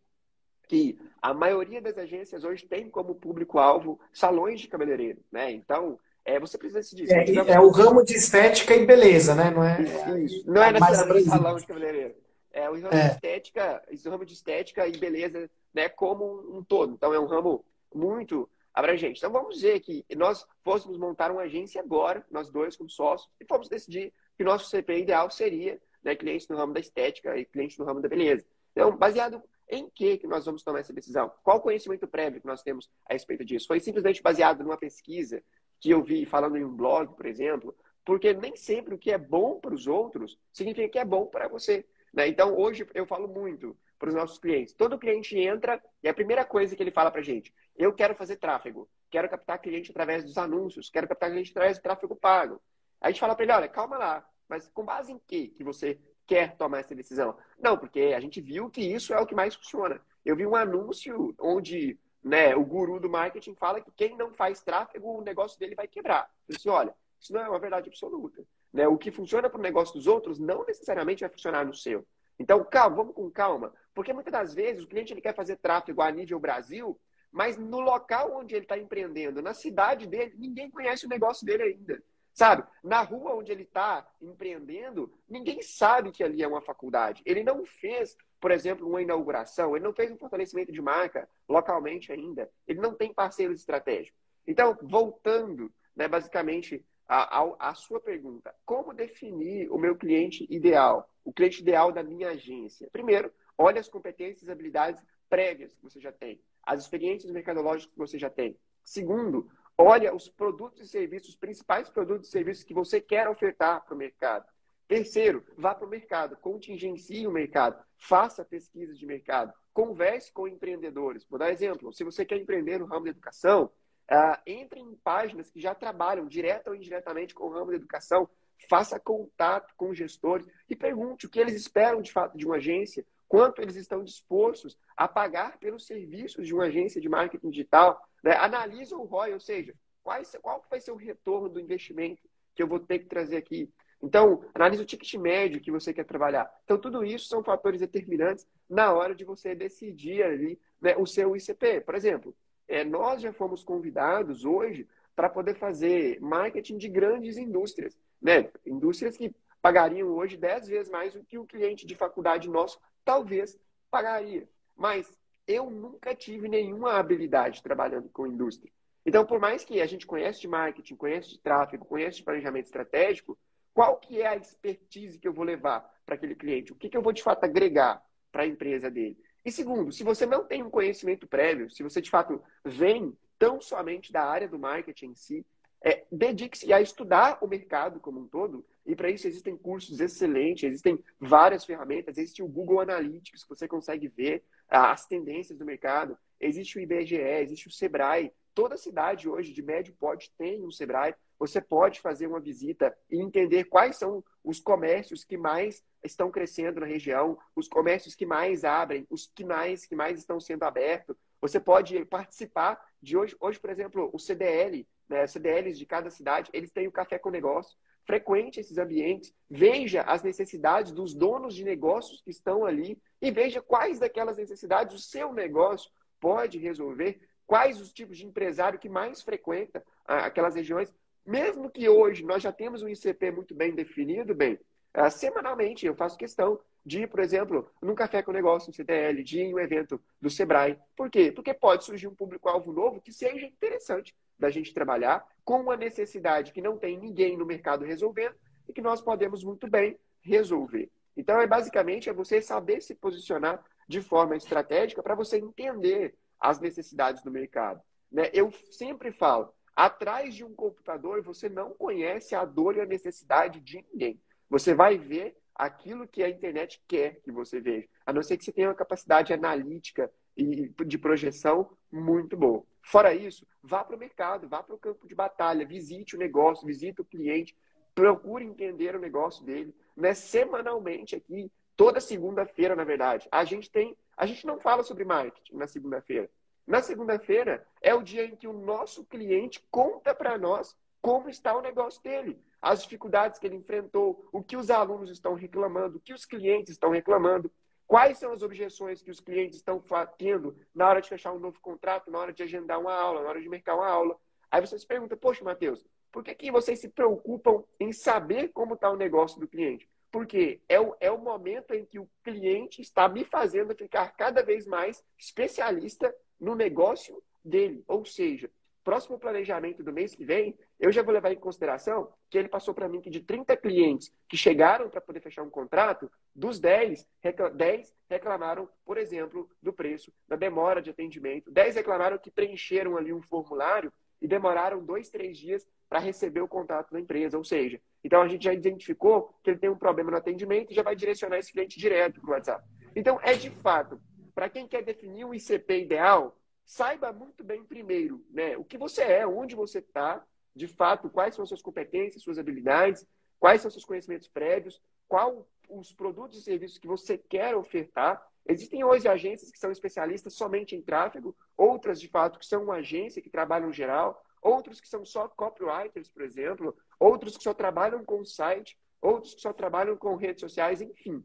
que a maioria das agências hoje tem como público-alvo salões de cabeleireiro. Né? Então, é, você precisa se dizer. É, é, o ramo de estética e beleza, né? Não é, isso, isso. Não é necessariamente salão de cabeleireiro. É o ramo é. de estética, o ramo de estética e beleza, né, como um todo. Então é um ramo muito abrangente. Então vamos dizer que nós fôssemos montar uma agência agora, nós dois como sócios, e fomos decidir que nosso CP ideal seria né, clientes no ramo da estética e clientes no ramo da beleza. Então, baseado em que, que nós vamos tomar essa decisão? Qual o conhecimento prévio que nós temos a respeito disso? Foi simplesmente baseado numa pesquisa que eu vi falando em um blog, por exemplo, porque nem sempre o que é bom para os outros significa que é bom para você. Né? Então, hoje eu falo muito para os nossos clientes. Todo cliente entra e a primeira coisa que ele fala para a gente, eu quero fazer tráfego, quero captar cliente através dos anúncios, quero captar cliente através do tráfego pago. Aí a gente fala para ele, olha, calma lá, mas com base em que que você quer tomar essa decisão? Não, porque a gente viu que isso é o que mais funciona. Eu vi um anúncio onde né, o guru do marketing fala que quem não faz tráfego, o negócio dele vai quebrar. Eu disse, olha, isso não é uma verdade absoluta. Né? O que funciona para o negócio dos outros não necessariamente vai funcionar no seu. Então, calma, vamos com calma. Porque muitas das vezes o cliente ele quer fazer tráfego a nível Brasil, mas no local onde ele está empreendendo, na cidade dele, ninguém conhece o negócio dele ainda. Sabe? Na rua onde ele está empreendendo, ninguém sabe que ali é uma faculdade. Ele não fez por exemplo, uma inauguração, ele não fez um fortalecimento de marca localmente ainda, ele não tem parceiros estratégicos. Então, voltando, né, basicamente, à sua pergunta, como definir o meu cliente ideal, o cliente ideal da minha agência? Primeiro, olhe as competências e habilidades prévias que você já tem, as experiências mercadológicas que você já tem. Segundo, olha os produtos e serviços, os principais produtos e serviços que você quer ofertar para o mercado. Terceiro, vá para o mercado, contingencie o mercado, faça pesquisa de mercado, converse com empreendedores. Vou dar exemplo. Se você quer empreender no ramo da educação, uh, entre em páginas que já trabalham direta ou indiretamente com o ramo da educação, faça contato com gestores e pergunte o que eles esperam de fato de uma agência, quanto eles estão dispostos a pagar pelos serviços de uma agência de marketing digital. Né? Analise o ROI, ou seja, qual, qual vai ser o retorno do investimento que eu vou ter que trazer aqui então, analise o ticket médio que você quer trabalhar. Então, tudo isso são fatores determinantes na hora de você decidir ali né, o seu ICP. Por exemplo, é, nós já fomos convidados hoje para poder fazer marketing de grandes indústrias, né? Indústrias que pagariam hoje 10 vezes mais do que o cliente de faculdade nosso talvez pagaria. Mas eu nunca tive nenhuma habilidade trabalhando com indústria. Então, por mais que a gente conhece de marketing, conhece de tráfego, conhece de planejamento estratégico, qual que é a expertise que eu vou levar para aquele cliente? O que, que eu vou, de fato, agregar para a empresa dele? E segundo, se você não tem um conhecimento prévio, se você, de fato, vem tão somente da área do marketing em si, é, dedique-se a estudar o mercado como um todo, e para isso existem cursos excelentes, existem várias ferramentas, existe o Google Analytics, você consegue ver as tendências do mercado, existe o IBGE, existe o Sebrae, toda cidade hoje de médio porte tem um Sebrae, você pode fazer uma visita e entender quais são os comércios que mais estão crescendo na região, os comércios que mais abrem, os que mais, que mais estão sendo abertos. Você pode participar de hoje, hoje por exemplo, o CDL, né, CDLs de cada cidade, eles têm o café com negócio. Frequente esses ambientes, veja as necessidades dos donos de negócios que estão ali e veja quais daquelas necessidades o seu negócio pode resolver, quais os tipos de empresário que mais frequenta aquelas regiões. Mesmo que hoje nós já temos um ICP muito bem definido, bem, uh, semanalmente eu faço questão de ir, por exemplo, num café com negócio, no CDL, de ir em um evento do Sebrae. Por quê? Porque pode surgir um público-alvo novo que seja interessante da gente trabalhar com uma necessidade que não tem ninguém no mercado resolvendo e que nós podemos muito bem resolver. Então, é basicamente é você saber se posicionar de forma estratégica para você entender as necessidades do mercado. Né? Eu sempre falo, Atrás de um computador, você não conhece a dor e a necessidade de ninguém. Você vai ver aquilo que a internet quer que você veja, a não ser que você tenha uma capacidade analítica e de projeção muito boa. Fora isso, vá para o mercado, vá para o campo de batalha, visite o negócio, visite o cliente, procure entender o negócio dele. Né? Semanalmente aqui, toda segunda-feira, na verdade, a gente tem. A gente não fala sobre marketing na segunda-feira. Na segunda-feira é o dia em que o nosso cliente conta para nós como está o negócio dele, as dificuldades que ele enfrentou, o que os alunos estão reclamando, o que os clientes estão reclamando, quais são as objeções que os clientes estão tendo na hora de fechar um novo contrato, na hora de agendar uma aula, na hora de marcar uma aula. Aí você se pergunta, poxa, Matheus, por que, que vocês se preocupam em saber como está o negócio do cliente? Porque é o, é o momento em que o cliente está me fazendo ficar cada vez mais especialista no negócio dele. Ou seja, próximo planejamento do mês que vem, eu já vou levar em consideração que ele passou para mim que de 30 clientes que chegaram para poder fechar um contrato, dos 10, 10 reclamaram, por exemplo, do preço, da demora de atendimento. 10 reclamaram que preencheram ali um formulário e demoraram dois, três dias para receber o contrato da empresa. Ou seja, então a gente já identificou que ele tem um problema no atendimento e já vai direcionar esse cliente direto para o WhatsApp. Então, é de fato para quem quer definir um ICP ideal, saiba muito bem primeiro né, o que você é, onde você está, de fato, quais são as suas competências, suas habilidades, quais são seus conhecimentos prévios, qual os produtos e serviços que você quer ofertar. Existem hoje agências que são especialistas somente em tráfego, outras, de fato, que são uma agência que trabalham em geral, outros que são só copywriters, por exemplo, outros que só trabalham com site, outros que só trabalham com redes sociais, enfim.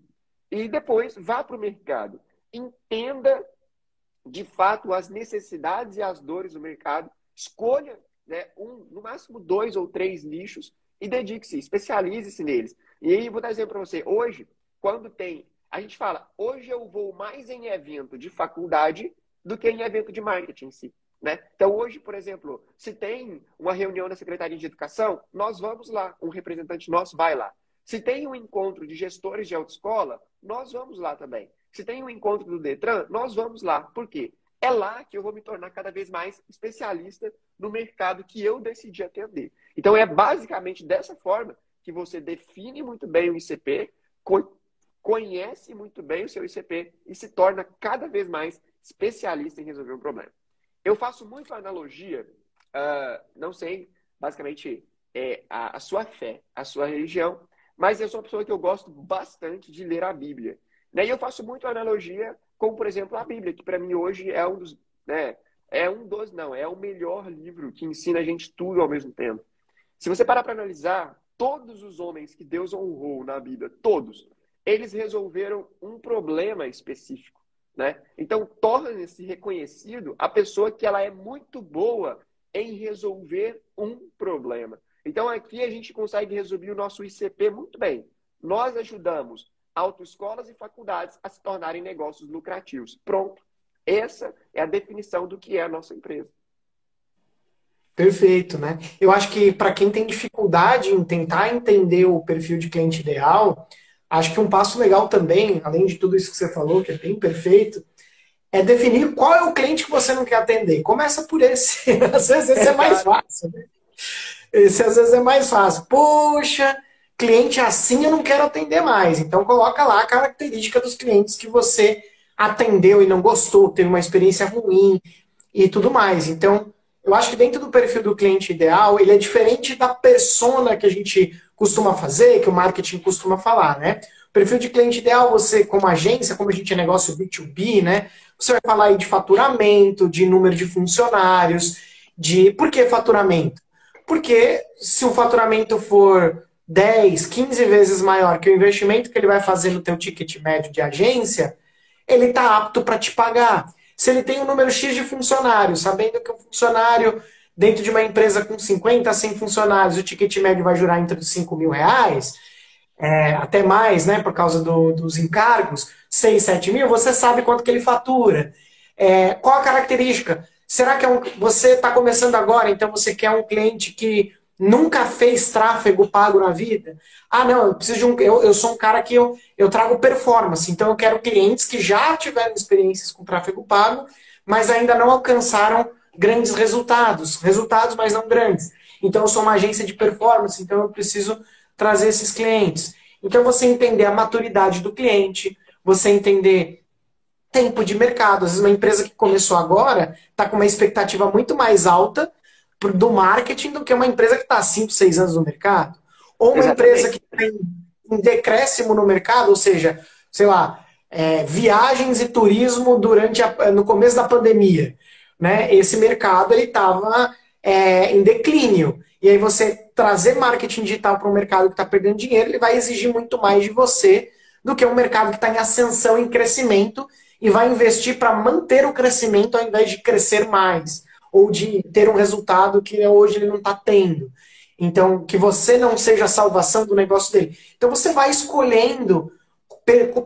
E depois vá para o mercado entenda de fato as necessidades e as dores do mercado, escolha né, um, no máximo dois ou três nichos e dedique-se, especialize-se neles. E aí vou dar exemplo para você. Hoje, quando tem, a gente fala, hoje eu vou mais em evento de faculdade do que em evento de marketing em si. Né? Então, hoje, por exemplo, se tem uma reunião na Secretaria de Educação, nós vamos lá, um representante nosso vai lá. Se tem um encontro de gestores de autoescola, nós vamos lá também. Se tem um encontro do Detran, nós vamos lá. Por quê? É lá que eu vou me tornar cada vez mais especialista no mercado que eu decidi atender. Então, é basicamente dessa forma que você define muito bem o ICP, conhece muito bem o seu ICP e se torna cada vez mais especialista em resolver um problema. Eu faço muito analogia, uh, não sei, basicamente, é, a, a sua fé, a sua religião, mas eu sou uma pessoa que eu gosto bastante de ler a Bíblia. E eu faço muito analogia com, por exemplo, a Bíblia, que para mim hoje é um dos. Né, é um dos, não, é o melhor livro que ensina a gente tudo ao mesmo tempo. Se você parar para analisar, todos os homens que Deus honrou na Bíblia, todos, eles resolveram um problema específico. Né? Então, torna-se reconhecido a pessoa que ela é muito boa em resolver um problema. Então aqui a gente consegue resumir o nosso ICP muito bem. Nós ajudamos autoescolas e faculdades a se tornarem negócios lucrativos. Pronto. Essa é a definição do que é a nossa empresa. Perfeito, né? Eu acho que para quem tem dificuldade em tentar entender o perfil de cliente ideal, acho que um passo legal também, além de tudo isso que você falou, que é bem perfeito, é definir qual é o cliente que você não quer atender. Começa por esse. Às vezes esse é mais fácil. Né? Esse às vezes é mais fácil. Poxa, cliente assim eu não quero atender mais. Então coloca lá a característica dos clientes que você atendeu e não gostou, teve uma experiência ruim e tudo mais. Então, eu acho que dentro do perfil do cliente ideal, ele é diferente da persona que a gente costuma fazer, que o marketing costuma falar, né? O perfil de cliente ideal, você como agência, como a gente é negócio B2B, né? Você vai falar aí de faturamento, de número de funcionários, de... Por que faturamento? Porque se o faturamento for 10, 15 vezes maior que o investimento que ele vai fazer no teu ticket médio de agência, ele está apto para te pagar. Se ele tem um número X de funcionários, sabendo que um funcionário dentro de uma empresa com 50 a 100 funcionários, o ticket médio vai jurar entre os 5 mil reais, é, até mais, né, por causa do, dos encargos, 6, 7 mil, você sabe quanto que ele fatura. É, qual a característica? Será que é um, você está começando agora, então você quer um cliente que nunca fez tráfego pago na vida? Ah, não, eu preciso de um. Eu, eu sou um cara que eu, eu trago performance, então eu quero clientes que já tiveram experiências com tráfego pago, mas ainda não alcançaram grandes resultados. Resultados, mas não grandes. Então eu sou uma agência de performance, então eu preciso trazer esses clientes. Então você entender a maturidade do cliente, você entender tempo de mercado. Às vezes uma empresa que começou agora está com uma expectativa muito mais alta do marketing do que uma empresa que está há 5, 6 anos no mercado. Ou uma Exatamente. empresa que tem um decréscimo no mercado, ou seja, sei lá, é, viagens e turismo durante a, no começo da pandemia. Né? Esse mercado ele estava é, em declínio. E aí você trazer marketing digital para um mercado que está perdendo dinheiro, ele vai exigir muito mais de você do que um mercado que está em ascensão, em crescimento, e vai investir para manter o crescimento ao invés de crescer mais ou de ter um resultado que hoje ele não está tendo. Então, que você não seja a salvação do negócio dele. Então, você vai escolhendo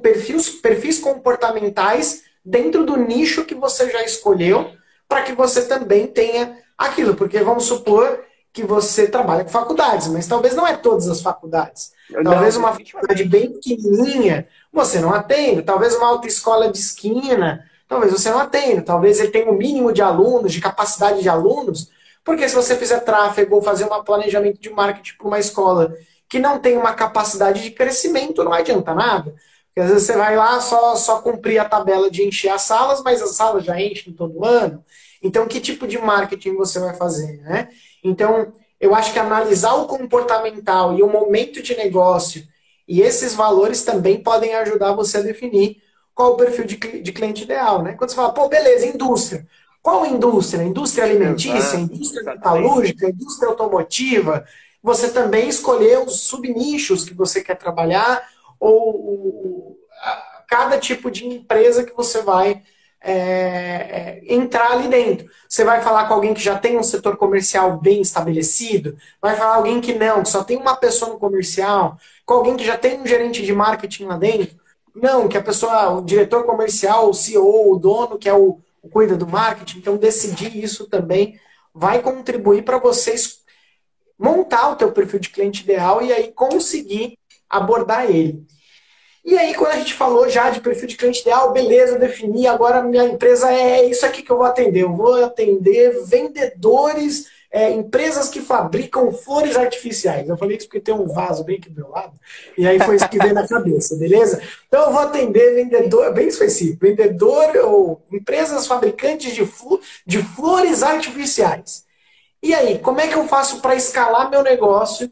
perfis, perfis comportamentais dentro do nicho que você já escolheu, para que você também tenha aquilo. Porque vamos supor que você trabalha com faculdades, mas talvez não é todas as faculdades. Talvez uma faculdade bem pequenininha você não atende. Talvez uma autoescola de esquina talvez você não atenda, talvez ele tenha um mínimo de alunos, de capacidade de alunos, porque se você fizer tráfego ou fazer um planejamento de marketing para uma escola que não tem uma capacidade de crescimento, não adianta nada. Porque às vezes você vai lá só, só cumprir a tabela de encher as salas, mas as salas já enchem todo ano. Então, que tipo de marketing você vai fazer? Né? Então, eu acho que analisar o comportamental e o momento de negócio e esses valores também podem ajudar você a definir qual o perfil de, de cliente ideal, né? Quando você fala, pô, beleza, indústria. Qual indústria? Indústria alimentícia, indústria metalúrgica, indústria automotiva. Você também escolher os subnichos que você quer trabalhar ou cada tipo de empresa que você vai é, é, entrar ali dentro. Você vai falar com alguém que já tem um setor comercial bem estabelecido, vai falar alguém que não, que só tem uma pessoa no comercial, com alguém que já tem um gerente de marketing lá dentro. Não, que a pessoa, o diretor comercial, o CEO, o dono, que é o, o cuida do marketing, então decidir isso também vai contribuir para vocês montar o teu perfil de cliente ideal e aí conseguir abordar ele. E aí, quando a gente falou já de perfil de cliente ideal, beleza, defini, agora minha empresa é isso aqui que eu vou atender. Eu vou atender vendedores é, empresas que fabricam flores artificiais. Eu falei isso porque tem um vaso bem aqui do meu lado, e aí foi isso que veio na cabeça, beleza? Então eu vou atender vendedor, bem específico, vendedor ou empresas fabricantes de, flu, de flores artificiais. E aí, como é que eu faço para escalar meu negócio,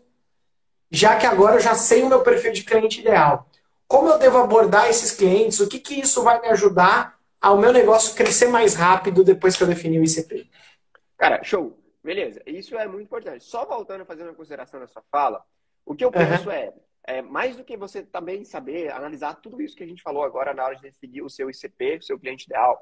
já que agora eu já sei o meu perfil de cliente ideal? Como eu devo abordar esses clientes? O que, que isso vai me ajudar ao meu negócio crescer mais rápido depois que eu definir o ICP? Cara, show. Beleza, isso é muito importante. Só voltando a fazer uma consideração na sua fala, o que eu penso uhum. é, é, mais do que você também saber analisar tudo isso que a gente falou agora na hora de decidir o seu ICP, o seu cliente ideal,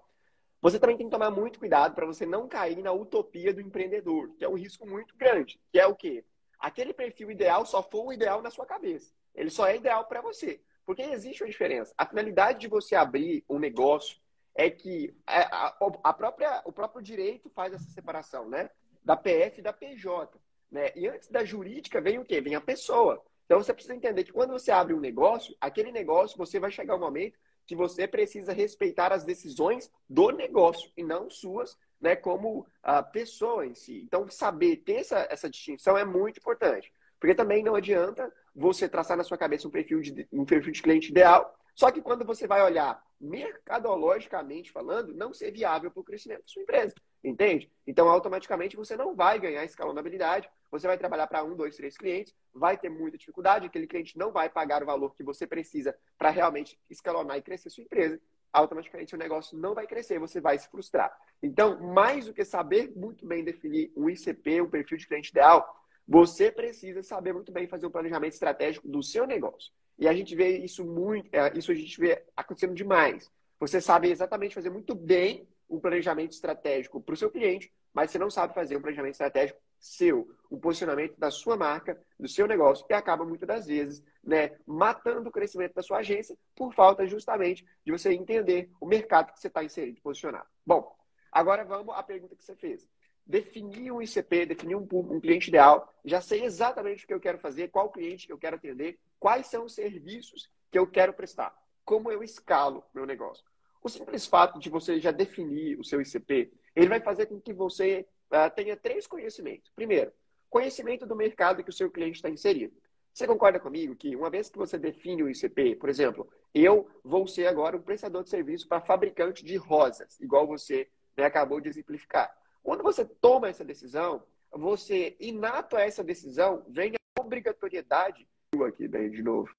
Você também tem que tomar muito cuidado para você não cair na utopia do empreendedor, que é um risco muito grande, que é o quê? Aquele perfil ideal só foi o ideal na sua cabeça. Ele só é ideal para você. Porque existe uma diferença. A finalidade de você abrir um negócio é que a, a própria, o próprio direito faz essa separação, né? Da PF e da PJ. Né? E antes da jurídica vem o quê? Vem a pessoa. Então você precisa entender que quando você abre um negócio, aquele negócio você vai chegar um momento que você precisa respeitar as decisões do negócio e não suas, né, como a pessoa em si. Então saber ter essa, essa distinção é muito importante, porque também não adianta você traçar na sua cabeça um perfil de um perfil de cliente ideal, só que quando você vai olhar mercadologicamente falando, não ser viável para o crescimento da sua empresa. Entende? Então, automaticamente, você não vai ganhar escalonabilidade, você vai trabalhar para um, dois, três clientes, vai ter muita dificuldade, aquele cliente não vai pagar o valor que você precisa para realmente escalonar e crescer sua empresa. Automaticamente o negócio não vai crescer, você vai se frustrar. Então, mais do que saber muito bem definir um ICP, um perfil de cliente ideal, você precisa saber muito bem fazer um planejamento estratégico do seu negócio. E a gente vê isso muito, é, isso a gente vê acontecendo demais. Você sabe exatamente fazer muito bem um planejamento estratégico para o seu cliente, mas você não sabe fazer um planejamento estratégico seu, o um posicionamento da sua marca, do seu negócio, e acaba muitas das vezes né, matando o crescimento da sua agência por falta justamente de você entender o mercado que você está inserido, posicionado. Bom, agora vamos à pergunta que você fez. Definir um ICP, definir um, um cliente ideal, já sei exatamente o que eu quero fazer, qual cliente que eu quero atender, quais são os serviços que eu quero prestar, como eu escalo meu negócio. O simples fato de você já definir o seu ICP, ele vai fazer com que você uh, tenha três conhecimentos. Primeiro, conhecimento do mercado que o seu cliente está inserido. Você concorda comigo que uma vez que você define o ICP, por exemplo, eu vou ser agora um prestador de serviço para fabricante de rosas, igual você né, acabou de exemplificar. Quando você toma essa decisão, você, inato a essa decisão, vem a obrigatoriedade. Aqui, daí de novo.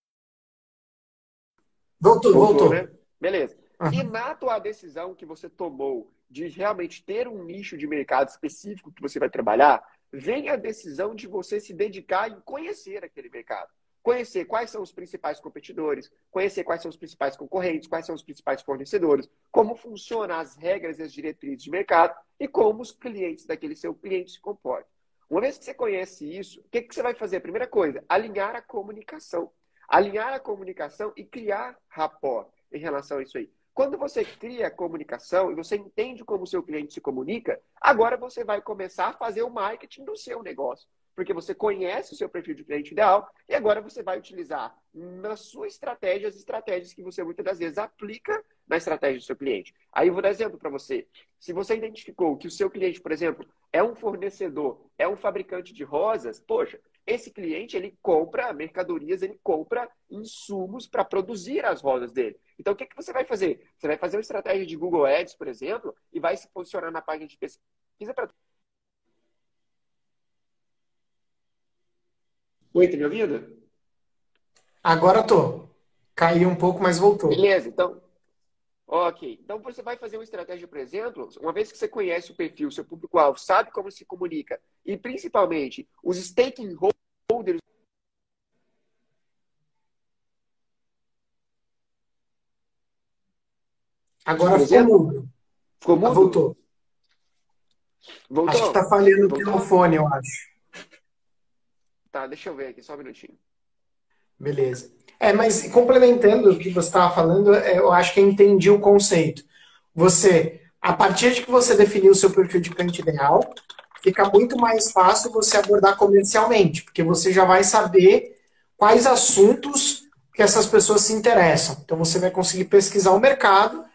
Voltou, voltou. voltou. Né? Beleza. Uhum. Inato a decisão que você tomou de realmente ter um nicho de mercado específico que você vai trabalhar, vem a decisão de você se dedicar em conhecer aquele mercado. Conhecer quais são os principais competidores, conhecer quais são os principais concorrentes, quais são os principais fornecedores, como funcionam as regras e as diretrizes de mercado e como os clientes daquele seu cliente se comportam. Uma vez que você conhece isso, o que, que você vai fazer? A primeira coisa, alinhar a comunicação. Alinhar a comunicação e criar rapport em relação a isso aí. Quando você cria comunicação e você entende como o seu cliente se comunica, agora você vai começar a fazer o marketing do seu negócio. Porque você conhece o seu perfil de cliente ideal e agora você vai utilizar na sua estratégia as estratégias que você muitas das vezes aplica na estratégia do seu cliente. Aí eu vou dar exemplo para você. Se você identificou que o seu cliente, por exemplo, é um fornecedor, é um fabricante de rosas, poxa, esse cliente ele compra mercadorias, ele compra insumos para produzir as rosas dele. Então, o que, que você vai fazer? Você vai fazer uma estratégia de Google Ads, por exemplo, e vai se posicionar na página de pesquisa para. Oi, tá me ouvindo? Agora tô. Caiu um pouco, mas voltou. Beleza, então. Ok. Então você vai fazer uma estratégia, por exemplo, uma vez que você conhece o perfil, seu público-alvo, sabe como se comunica, e principalmente os stakeholders Agora ficou mudo. Ficou mudo? Ah, voltou. Voltou? Acho que está falhando o telefone, eu acho. Tá, deixa eu ver aqui, só um minutinho. Beleza. É, mas complementando o que você estava falando, é, eu acho que eu entendi o conceito. Você, a partir de que você definiu o seu perfil de cliente ideal, fica muito mais fácil você abordar comercialmente, porque você já vai saber quais assuntos que essas pessoas se interessam. Então você vai conseguir pesquisar o mercado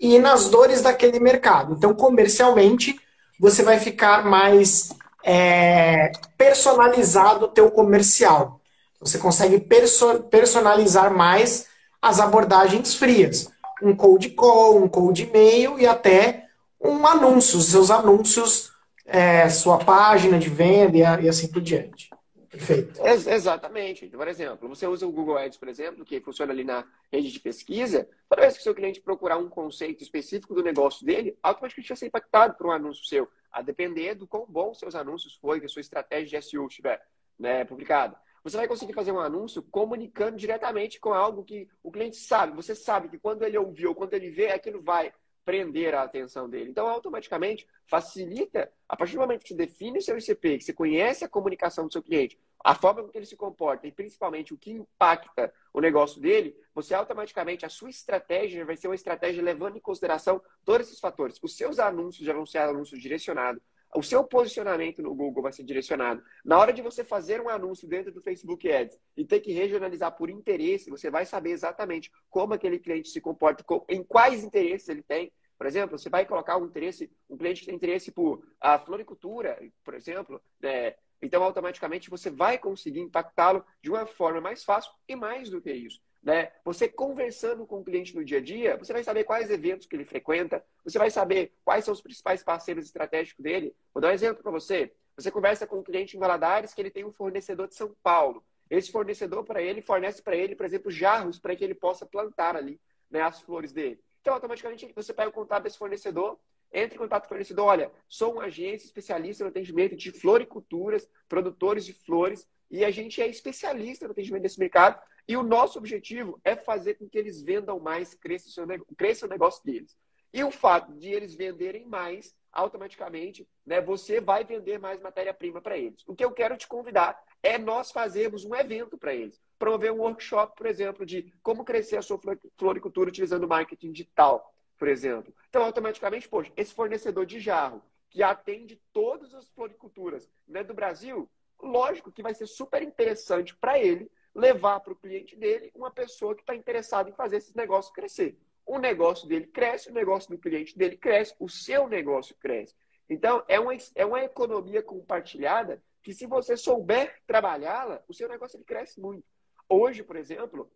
e nas dores daquele mercado. Então, comercialmente, você vai ficar mais é, personalizado o teu comercial. Você consegue perso personalizar mais as abordagens frias. Um cold call, um cold e-mail e até um anúncio, seus anúncios, é, sua página de venda e assim por diante. Perfeito. Ex exatamente. Por exemplo, você usa o Google Ads, por exemplo, que funciona ali na rede de pesquisa. Toda vez que o seu cliente procurar um conceito específico do negócio dele, automaticamente vai ser impactado por um anúncio seu, a depender do quão bom seus anúncios foi, que a sua estratégia de SEO estiver né, publicada. Você vai conseguir fazer um anúncio comunicando diretamente com algo que o cliente sabe. Você sabe que quando ele ouviu, quando ele vê, aquilo vai prender a atenção dele. Então, automaticamente, facilita, a partir do momento que você define o seu ICP, que você conhece a comunicação do seu cliente, a forma com que ele se comporta e principalmente o que impacta o negócio dele, você automaticamente, a sua estratégia vai ser uma estratégia levando em consideração todos esses fatores. Os seus anúncios já vão ser anúncios direcionados, o seu posicionamento no Google vai ser direcionado. Na hora de você fazer um anúncio dentro do Facebook Ads e ter que regionalizar por interesse, você vai saber exatamente como aquele cliente se comporta, em quais interesses ele tem. Por exemplo, você vai colocar um interesse, um cliente que tem interesse por a floricultura, por exemplo, né? então automaticamente você vai conseguir impactá-lo de uma forma mais fácil e mais do que isso. Né? Você conversando com o cliente no dia a dia, você vai saber quais eventos que ele frequenta, você vai saber quais são os principais parceiros estratégicos dele. Vou dar um exemplo para você. Você conversa com um cliente em Valadares que ele tem um fornecedor de São Paulo. Esse fornecedor para ele fornece para ele, por exemplo, jarros para que ele possa plantar ali né, as flores dele. Então, automaticamente, você pega o contato desse fornecedor, entre em contato com o fornecedor. Olha, sou uma agência especialista no atendimento de floriculturas, produtores de flores, e a gente é especialista no atendimento desse mercado. E o nosso objetivo é fazer com que eles vendam mais, cresça o, seu, cresça o negócio deles. E o fato de eles venderem mais, automaticamente, né, você vai vender mais matéria-prima para eles. O que eu quero te convidar é nós fazermos um evento para eles. Promover um workshop, por exemplo, de como crescer a sua floricultura utilizando marketing digital, por exemplo. Então, automaticamente, poxa, esse fornecedor de jarro, que atende todas as floriculturas né, do Brasil, lógico que vai ser super interessante para ele levar para o cliente dele uma pessoa que está interessada em fazer esses negócios crescer. O negócio dele cresce, o negócio do cliente dele cresce, o seu negócio cresce. Então, é uma, é uma economia compartilhada que, se você souber trabalhá-la, o seu negócio ele cresce muito. Hoje, por exemplo,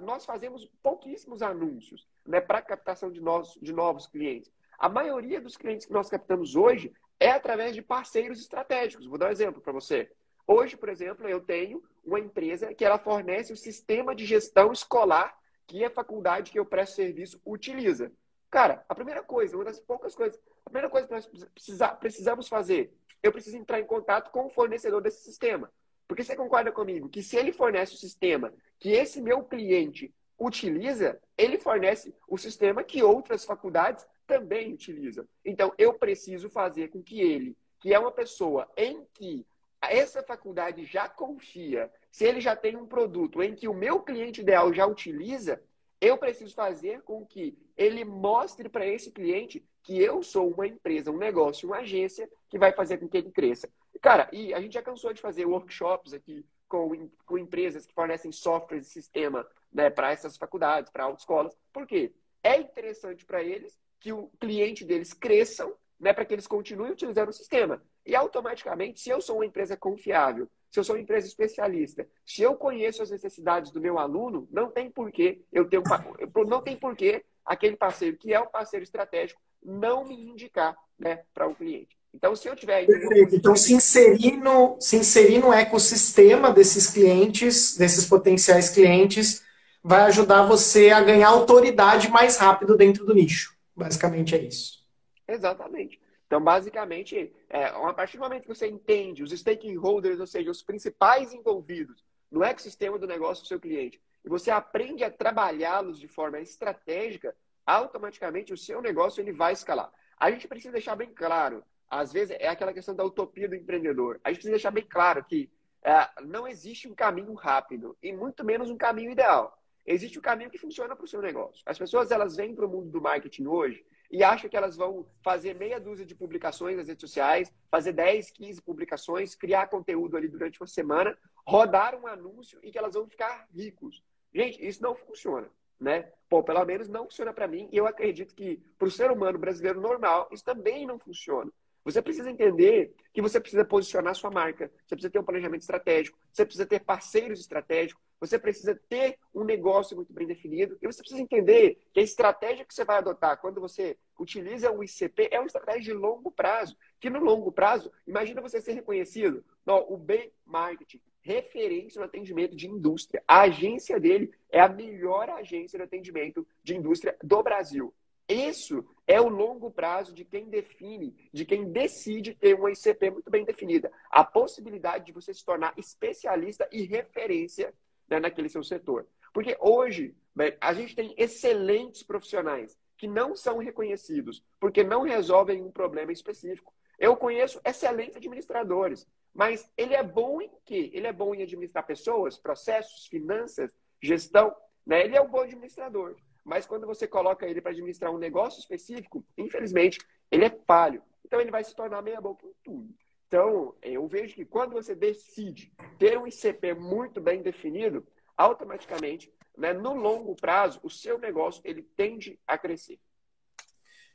nós fazemos pouquíssimos anúncios né, para captação de, novos, de novos clientes. A maioria dos clientes que nós captamos hoje é através de parceiros estratégicos. Vou dar um exemplo para você. Hoje, por exemplo, eu tenho uma empresa que ela fornece o sistema de gestão escolar que a faculdade que eu presto serviço utiliza. Cara, a primeira coisa, uma das poucas coisas, a primeira coisa que nós precisa, precisamos fazer, eu preciso entrar em contato com o fornecedor desse sistema. Porque você concorda comigo que se ele fornece o sistema que esse meu cliente utiliza, ele fornece o sistema que outras faculdades também utilizam. Então, eu preciso fazer com que ele, que é uma pessoa em que essa faculdade já confia, se ele já tem um produto em que o meu cliente ideal já utiliza, eu preciso fazer com que ele mostre para esse cliente que eu sou uma empresa, um negócio, uma agência que vai fazer com que ele cresça. Cara, e a gente já cansou de fazer workshops aqui com, com empresas que fornecem software e sistema né, para essas faculdades, para autoescolas. Por quê? É interessante para eles que o cliente deles cresçam né, para que eles continuem utilizando o sistema. E automaticamente, se eu sou uma empresa confiável, se eu sou uma empresa especialista, se eu conheço as necessidades do meu aluno, não tem porquê eu ter um, não tem porquê aquele parceiro que é um parceiro estratégico não me indicar né, para o um cliente. Então, se eu tiver Perfeito. Então, se inserir, no, se inserir no ecossistema desses clientes, desses potenciais clientes, vai ajudar você a ganhar autoridade mais rápido dentro do nicho. Basicamente é isso. Exatamente. Então, basicamente, é, a partir do momento que você entende os stakeholders, ou seja, os principais envolvidos no ecossistema do negócio do seu cliente, e você aprende a trabalhá-los de forma estratégica, automaticamente o seu negócio ele vai escalar. A gente precisa deixar bem claro, às vezes é aquela questão da utopia do empreendedor. A gente precisa deixar bem claro que é, não existe um caminho rápido e muito menos um caminho ideal. Existe um caminho que funciona para o seu negócio. As pessoas elas vêm para o mundo do marketing hoje e acham que elas vão fazer meia dúzia de publicações nas redes sociais, fazer 10, 15 publicações, criar conteúdo ali durante uma semana, rodar um anúncio e que elas vão ficar ricos. Gente, isso não funciona, né? Pô, pelo menos não funciona para mim e eu acredito que para o ser humano brasileiro normal isso também não funciona. Você precisa entender que você precisa posicionar sua marca, você precisa ter um planejamento estratégico, você precisa ter parceiros estratégicos, você precisa ter um negócio muito bem definido e você precisa entender que a estratégia que você vai adotar quando você utiliza o ICP é uma estratégia de longo prazo. Que no longo prazo, imagina você ser reconhecido. O B Marketing, referência no atendimento de indústria. A agência dele é a melhor agência de atendimento de indústria do Brasil. Isso é o longo prazo de quem define, de quem decide ter uma ICP muito bem definida. A possibilidade de você se tornar especialista e referência né, naquele seu setor. Porque hoje a gente tem excelentes profissionais que não são reconhecidos, porque não resolvem um problema específico. Eu conheço excelentes administradores, mas ele é bom em quê? Ele é bom em administrar pessoas, processos, finanças, gestão. Né? Ele é um bom administrador. Mas quando você coloca ele para administrar um negócio específico, infelizmente, ele é falho. Então ele vai se tornar meia boca em tudo. Então, eu vejo que quando você decide ter um ICP muito bem definido, automaticamente, né, no longo prazo, o seu negócio ele tende a crescer.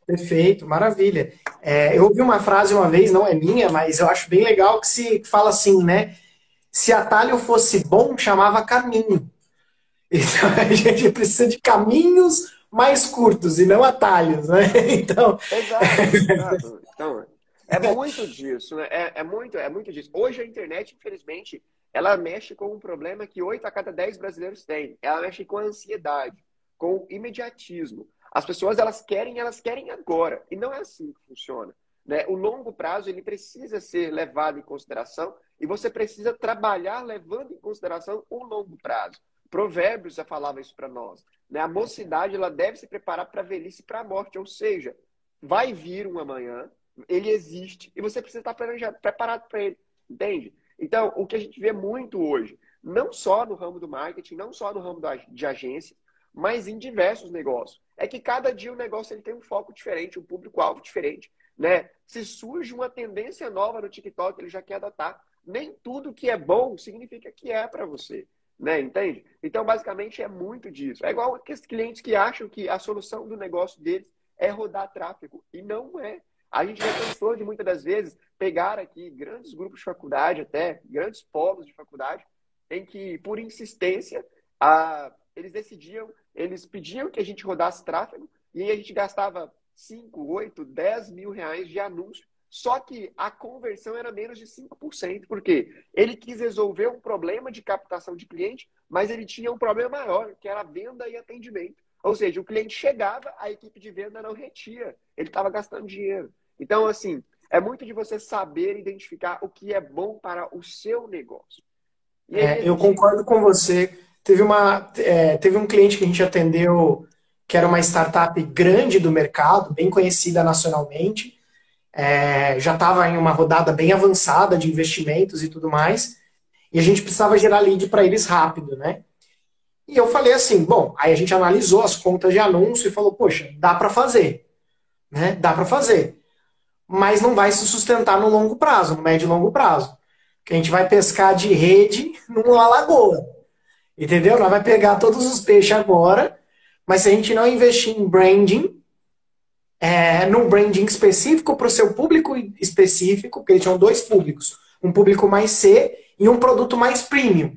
Perfeito, maravilha. É, eu ouvi uma frase uma vez, não é minha, mas eu acho bem legal que se fala assim, né? Se atalho fosse bom, chamava caminho. Então a gente precisa de caminhos mais curtos e não atalhos, né? Então. Exato, exato. Então, é muito disso, né? É, é, muito, é muito disso. Hoje a internet, infelizmente, ela mexe com um problema que 8 a cada 10 brasileiros têm. Ela mexe com a ansiedade, com o imediatismo. As pessoas elas querem, elas querem agora. E não é assim que funciona. Né? O longo prazo ele precisa ser levado em consideração e você precisa trabalhar levando em consideração o longo prazo. Provérbios já falava isso para nós. Né? A mocidade ela deve se preparar para a velhice e para a morte. Ou seja, vai vir um amanhã, ele existe e você precisa estar preparado para ele. Entende? Então, o que a gente vê muito hoje, não só no ramo do marketing, não só no ramo de agência, mas em diversos negócios, é que cada dia o negócio ele tem um foco diferente, um público-alvo diferente. Né? Se surge uma tendência nova no TikTok, ele já quer adotar. Nem tudo que é bom significa que é para você. Né? Entende? Então, basicamente, é muito disso. É igual aqueles clientes que acham que a solução do negócio deles é rodar tráfego. E não é. A gente já pensou de muitas das vezes pegar aqui grandes grupos de faculdade, até grandes polos de faculdade, em que, por insistência, a, eles decidiam, eles pediam que a gente rodasse tráfego e a gente gastava 5, 8, 10 mil reais de anúncio. Só que a conversão era menos de 5%, porque ele quis resolver um problema de captação de cliente, mas ele tinha um problema maior, que era venda e atendimento. Ou seja, o cliente chegava, a equipe de venda não retia, ele estava gastando dinheiro. Então, assim, é muito de você saber identificar o que é bom para o seu negócio. É, eu concordo com você. Teve, uma, é, teve um cliente que a gente atendeu que era uma startup grande do mercado, bem conhecida nacionalmente, é, já estava em uma rodada bem avançada de investimentos e tudo mais, e a gente precisava gerar lead para eles rápido, né? E eu falei assim, bom, aí a gente analisou as contas de anúncio e falou, poxa, dá para fazer, né? Dá para fazer mas não vai se sustentar no longo prazo, no médio e longo prazo. Que a gente vai pescar de rede numa lagoa. Entendeu? Nós vai pegar todos os peixes agora, mas se a gente não investir em branding, é, num branding específico para o seu público específico, porque eles tinham dois públicos, um público mais C e um produto mais premium.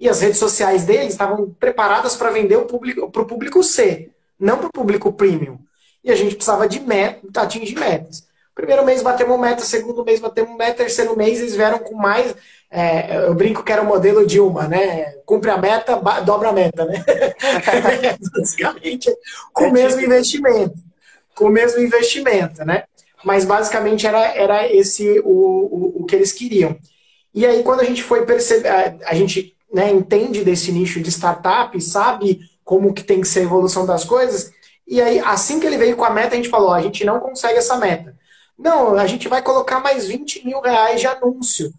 E as redes sociais deles estavam preparadas para vender para o público C, não para o público premium. E a gente precisava de meta, atingir metas. Primeiro mês batemos meta, segundo mês batemos meta, terceiro mês eles vieram com mais. É, eu brinco que era o modelo Dilma, né? Cumpre a meta, dobra a meta, né? basicamente, com o mesmo investimento. Com o mesmo investimento, né? Mas basicamente era, era esse o, o, o que eles queriam. E aí, quando a gente foi perceber, a, a gente né, entende desse nicho de startup, sabe como que tem que ser a evolução das coisas, e aí, assim que ele veio com a meta, a gente falou: a gente não consegue essa meta. Não, a gente vai colocar mais 20 mil reais de anúncio.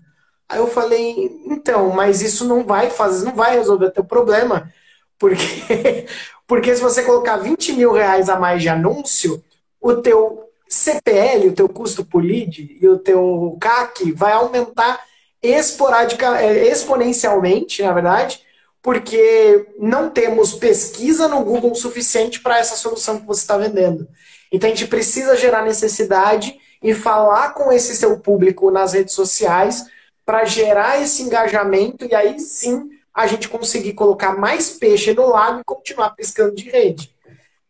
Aí eu falei, então, mas isso não vai fazer, não vai resolver o teu problema. Porque, porque se você colocar 20 mil reais a mais de anúncio, o teu CPL, o teu custo por lead e o teu CAC vai aumentar é, exponencialmente, na verdade, porque não temos pesquisa no Google suficiente para essa solução que você está vendendo. Então a gente precisa gerar necessidade e falar com esse seu público nas redes sociais para gerar esse engajamento e aí sim a gente conseguir colocar mais peixe no lago e continuar pescando de rede.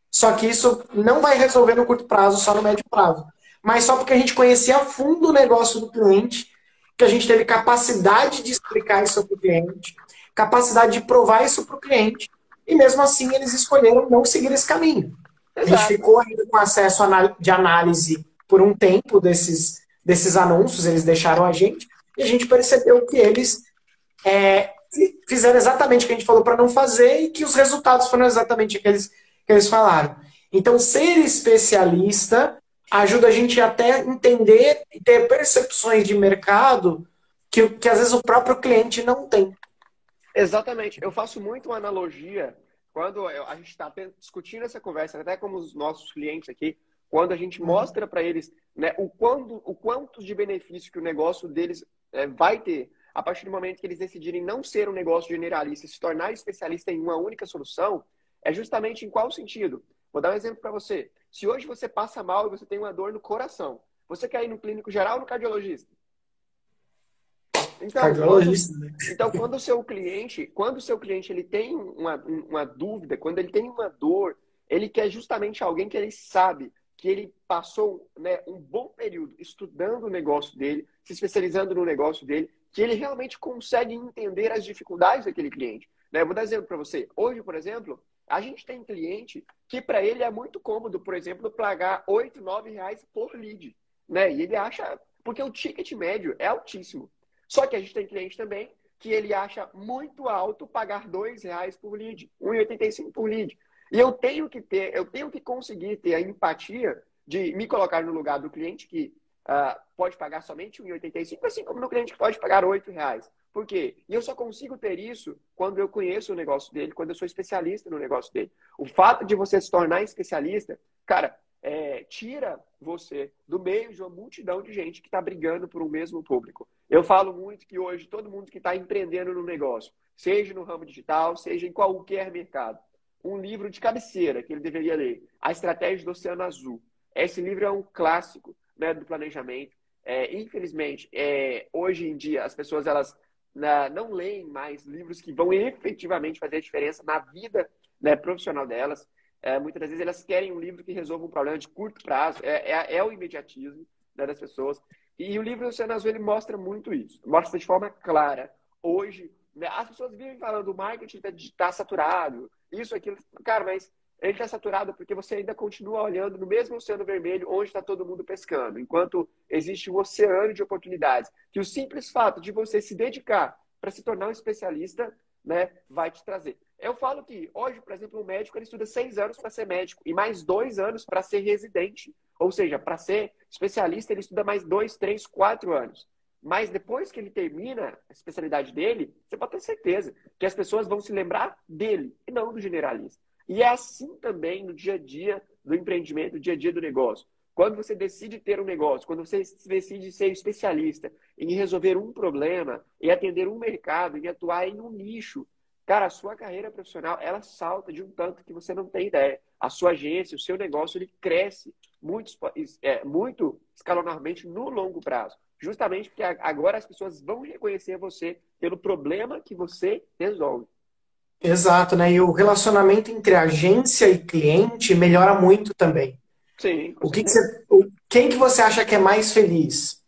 Só que isso não vai resolver no curto prazo, só no médio prazo. Mas só porque a gente conhecia a fundo o negócio do cliente, que a gente teve capacidade de explicar isso para o cliente, capacidade de provar isso para o cliente, e mesmo assim eles escolheram não seguir esse caminho. Exato. A gente ficou ainda com acesso de análise por um tempo desses, desses anúncios, eles deixaram a gente, e a gente percebeu que eles é, fizeram exatamente o que a gente falou para não fazer e que os resultados foram exatamente aqueles que eles falaram. Então, ser especialista ajuda a gente até entender e ter percepções de mercado que, que às vezes o próprio cliente não tem. Exatamente. Eu faço muito uma analogia quando a gente está discutindo essa conversa, até com os nossos clientes aqui, quando a gente uhum. mostra para eles né, o, quando, o quanto de benefício que o negócio deles é, vai ter a partir do momento que eles decidirem não ser um negócio generalista, se tornar especialista em uma única solução, é justamente em qual sentido? Vou dar um exemplo para você. Se hoje você passa mal e você tem uma dor no coração, você quer ir no clínico geral ou no cardiologista? Então, cardiologista, quando, né? então, quando o seu cliente, quando o seu cliente ele tem uma, uma dúvida, quando ele tem uma dor, ele quer justamente alguém que ele sabe que ele passou né, um bom período estudando o negócio dele, se especializando no negócio dele, que ele realmente consegue entender as dificuldades daquele cliente. Né? Vou dar exemplo para você. Hoje, por exemplo, a gente tem cliente que para ele é muito cômodo, por exemplo, pagar 8, 9 reais por lead. Né? E ele acha, porque o ticket médio é altíssimo. Só que a gente tem cliente também que ele acha muito alto pagar dois reais por lead, 1,85 por lead. E eu tenho que ter, eu tenho que conseguir ter a empatia de me colocar no lugar do cliente que uh, pode pagar somente 1,85, assim como no cliente que pode pagar R$ reais. Por quê? E eu só consigo ter isso quando eu conheço o negócio dele, quando eu sou especialista no negócio dele. O fato de você se tornar especialista, cara, é, tira você do meio de uma multidão de gente que está brigando por um mesmo público. Eu falo muito que hoje todo mundo que está empreendendo no negócio, seja no ramo digital, seja em qualquer mercado, um livro de cabeceira que ele deveria ler, A Estratégia do Oceano Azul. Esse livro é um clássico né, do planejamento. É, infelizmente, é, hoje em dia as pessoas elas na, não leem mais livros que vão efetivamente fazer a diferença na vida né, profissional delas. É, muitas vezes elas querem um livro que resolva um problema de curto prazo, é, é, é o imediatismo né, das pessoas. E o livro do Oceano Azul ele mostra muito isso, mostra de forma clara. Hoje, né, as pessoas vivem falando o marketing está tá saturado, isso, aquilo. Cara, mas ele está saturado porque você ainda continua olhando no mesmo oceano vermelho onde está todo mundo pescando, enquanto existe um oceano de oportunidades. Que o simples fato de você se dedicar para se tornar um especialista né, vai te trazer. Eu falo que hoje, por exemplo, um médico ele estuda seis anos para ser médico e mais dois anos para ser residente. Ou seja, para ser especialista, ele estuda mais dois, três, quatro anos. Mas depois que ele termina a especialidade dele, você pode ter certeza que as pessoas vão se lembrar dele e não do generalista. E é assim também no dia a dia do empreendimento, no dia a dia do negócio. Quando você decide ter um negócio, quando você decide ser especialista em resolver um problema, em atender um mercado, em atuar em um nicho, cara, a sua carreira profissional, ela salta de um tanto que você não tem ideia. A sua agência, o seu negócio, ele cresce muito, é, muito escalonarmente no longo prazo justamente porque agora as pessoas vão reconhecer você pelo problema que você resolve. Exato, né? E o relacionamento entre agência e cliente melhora muito também. Sim. O que, que você, o, quem que você acha que é mais feliz?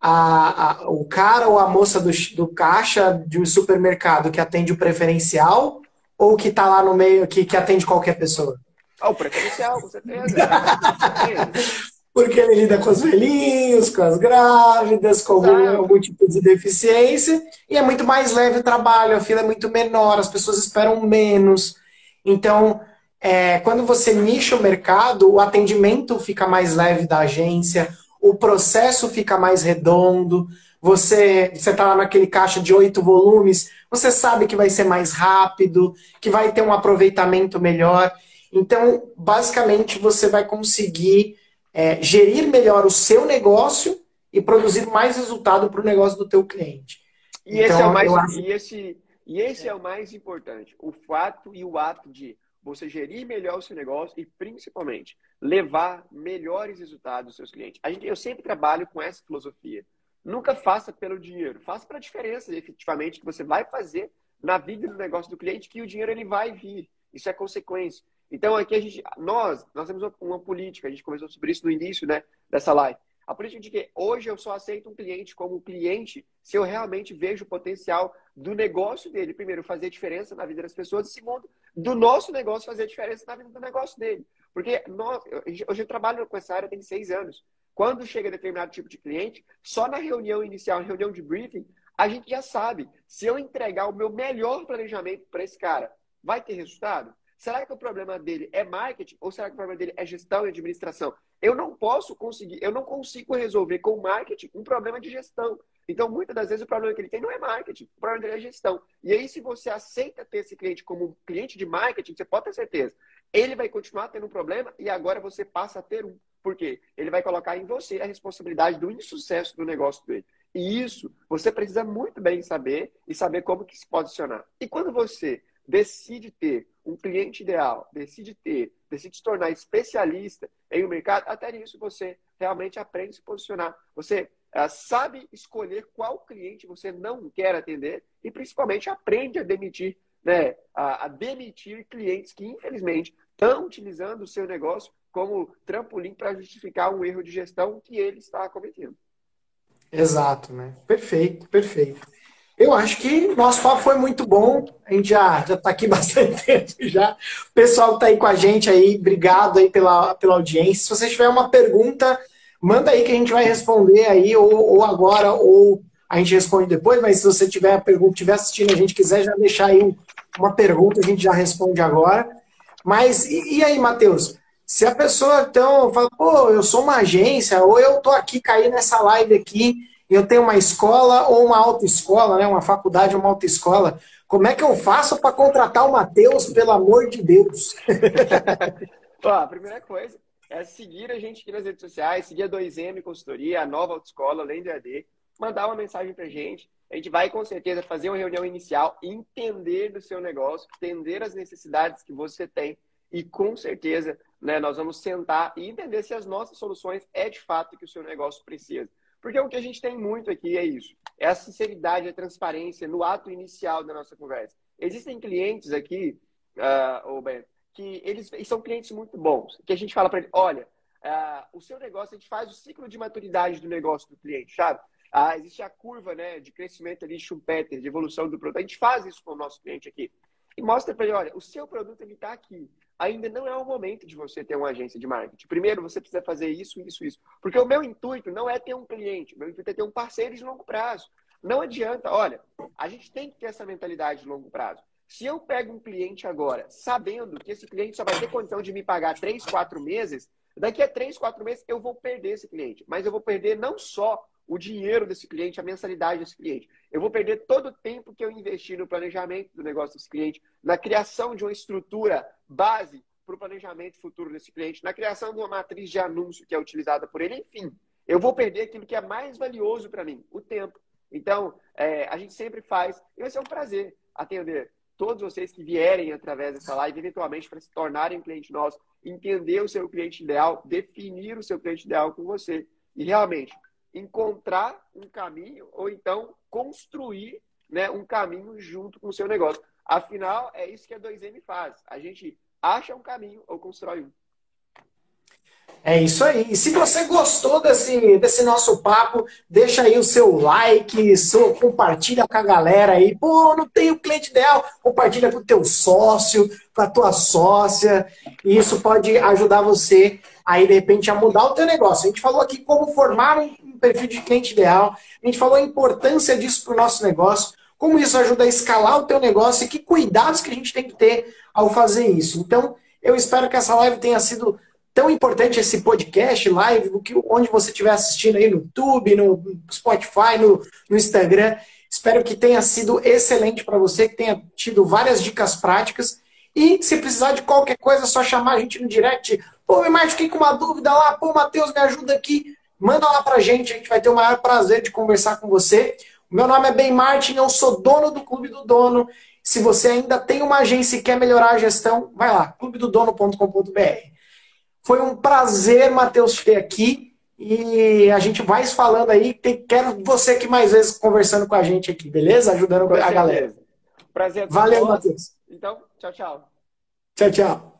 A, a, o cara ou a moça do, do caixa de um supermercado que atende o preferencial ou que está lá no meio que, que atende qualquer pessoa? Ah, o preferencial, com certeza. com certeza porque ele lida com os velhinhos, com as grávidas, com algum, algum, tipo de deficiência, e é muito mais leve o trabalho, a fila é muito menor, as pessoas esperam menos. Então, é, quando você nicha o mercado, o atendimento fica mais leve da agência, o processo fica mais redondo, você está lá naquele caixa de oito volumes, você sabe que vai ser mais rápido, que vai ter um aproveitamento melhor. Então, basicamente, você vai conseguir é, gerir melhor o seu negócio e produzir mais resultado para o negócio do teu cliente. E então, esse é o mais, acho... e esse, e esse é o mais importante, o fato e o ato de você gerir melhor o seu negócio e principalmente levar melhores resultados aos seus clientes. A gente, eu sempre trabalho com essa filosofia. Nunca faça pelo dinheiro, faça para a diferença efetivamente que você vai fazer na vida do negócio do cliente, que o dinheiro ele vai vir. Isso é consequência. Então, aqui a gente, nós, nós temos uma política, a gente conversou sobre isso no início né, dessa live. A política de que hoje eu só aceito um cliente como cliente se eu realmente vejo o potencial do negócio dele. Primeiro, fazer diferença na vida das pessoas. E segundo, do nosso negócio fazer diferença na vida do negócio dele. Porque nós, hoje eu trabalho com essa área tem seis anos. Quando chega determinado tipo de cliente, só na reunião inicial, reunião de briefing, a gente já sabe se eu entregar o meu melhor planejamento para esse cara, vai ter resultado? Será que o problema dele é marketing ou será que o problema dele é gestão e administração? Eu não posso conseguir, eu não consigo resolver com marketing um problema de gestão. Então, muitas das vezes, o problema que ele tem não é marketing, o problema dele é gestão. E aí, se você aceita ter esse cliente como um cliente de marketing, você pode ter certeza, ele vai continuar tendo um problema e agora você passa a ter um. Por quê? Ele vai colocar em você a responsabilidade do insucesso do negócio dele. E isso você precisa muito bem saber e saber como que se posicionar. E quando você decide ter um cliente ideal, decide ter, decide se tornar especialista em um mercado, até nisso você realmente aprende a se posicionar. Você uh, sabe escolher qual cliente você não quer atender e principalmente aprende a demitir, né, a, a demitir clientes que infelizmente estão utilizando o seu negócio como trampolim para justificar um erro de gestão que ele está cometendo. Exato, né? Perfeito, perfeito. Eu acho que nosso papo foi muito bom. A gente já está aqui bastante tempo já. O pessoal está aí com a gente aí, obrigado aí pela, pela audiência. Se você tiver uma pergunta, manda aí que a gente vai responder aí, ou, ou agora, ou a gente responde depois, mas se você tiver pergunta, estiver assistindo, a gente quiser já deixar aí uma pergunta, a gente já responde agora. Mas e, e aí, Matheus? Se a pessoa então fala, pô, eu sou uma agência, ou eu tô aqui caí nessa live aqui, eu tenho uma escola ou uma autoescola, né, uma faculdade ou uma autoescola, como é que eu faço para contratar o Matheus, pelo amor de Deus? Ó, a primeira coisa é seguir a gente aqui nas redes sociais, seguir a 2M Consultoria, a nova autoescola, além do AD, mandar uma mensagem pra gente. A gente vai com certeza fazer uma reunião inicial, entender do seu negócio, entender as necessidades que você tem e com certeza né, nós vamos sentar e entender se as nossas soluções é de fato que o seu negócio precisa. Porque o que a gente tem muito aqui é isso: é a sinceridade, a transparência no ato inicial da nossa conversa. Existem clientes aqui, uh, ben, que eles são clientes muito bons, que a gente fala para ele: olha, uh, o seu negócio, a gente faz o ciclo de maturidade do negócio do cliente, sabe? Ah, existe a curva né, de crescimento ali, Schumpeter, de evolução do produto. A gente faz isso com o nosso cliente aqui. E mostra para ele: olha, o seu produto está aqui ainda não é o momento de você ter uma agência de marketing. Primeiro, você precisa fazer isso, isso, isso. Porque o meu intuito não é ter um cliente, meu intuito é ter um parceiro de longo prazo. Não adianta, olha, a gente tem que ter essa mentalidade de longo prazo. Se eu pego um cliente agora, sabendo que esse cliente só vai ter condição de me pagar três, quatro meses, daqui a três, quatro meses eu vou perder esse cliente. Mas eu vou perder não só o dinheiro desse cliente, a mensalidade desse cliente. Eu vou perder todo o tempo que eu investi no planejamento do negócio desse cliente, na criação de uma estrutura base para o planejamento futuro desse cliente, na criação de uma matriz de anúncio que é utilizada por ele, enfim. Eu vou perder aquilo que é mais valioso para mim, o tempo. Então, é, a gente sempre faz, e vai ser um prazer atender todos vocês que vierem através dessa live, eventualmente para se tornarem cliente nosso, entender o seu cliente ideal, definir o seu cliente ideal com você. E realmente, encontrar um caminho ou então construir né, um caminho junto com o seu negócio. Afinal, é isso que a 2M faz. A gente acha um caminho ou constrói um. É isso aí. E se você gostou desse, desse nosso papo, deixa aí o seu like, seu, compartilha com a galera aí. Pô, não tenho cliente ideal. Compartilha com o teu sócio, com a tua sócia. E isso pode ajudar você aí, de repente, a mudar o teu negócio. A gente falou aqui como formar um perfil de cliente ideal. A gente falou a importância disso para o nosso negócio, como isso ajuda a escalar o teu negócio e que cuidados que a gente tem que ter ao fazer isso. Então, eu espero que essa live tenha sido tão importante, esse podcast, live, onde você estiver assistindo aí no YouTube, no Spotify, no, no Instagram. Espero que tenha sido excelente para você, que tenha tido várias dicas práticas. E se precisar de qualquer coisa, é só chamar a gente no direct. Pô, Márcio, fiquei com uma dúvida lá. Pô, Matheus, me ajuda aqui manda lá pra gente, a gente vai ter o maior prazer de conversar com você. O meu nome é Ben Martin, eu sou dono do Clube do Dono. Se você ainda tem uma agência e quer melhorar a gestão, vai lá, clubedodono.com.br. Foi um prazer, Matheus, ter aqui. E a gente vai falando aí. Tem, quero você aqui mais vezes conversando com a gente aqui, beleza? Ajudando a galera. Prazer. Valeu, Matheus. Então, tchau, tchau. Tchau, tchau.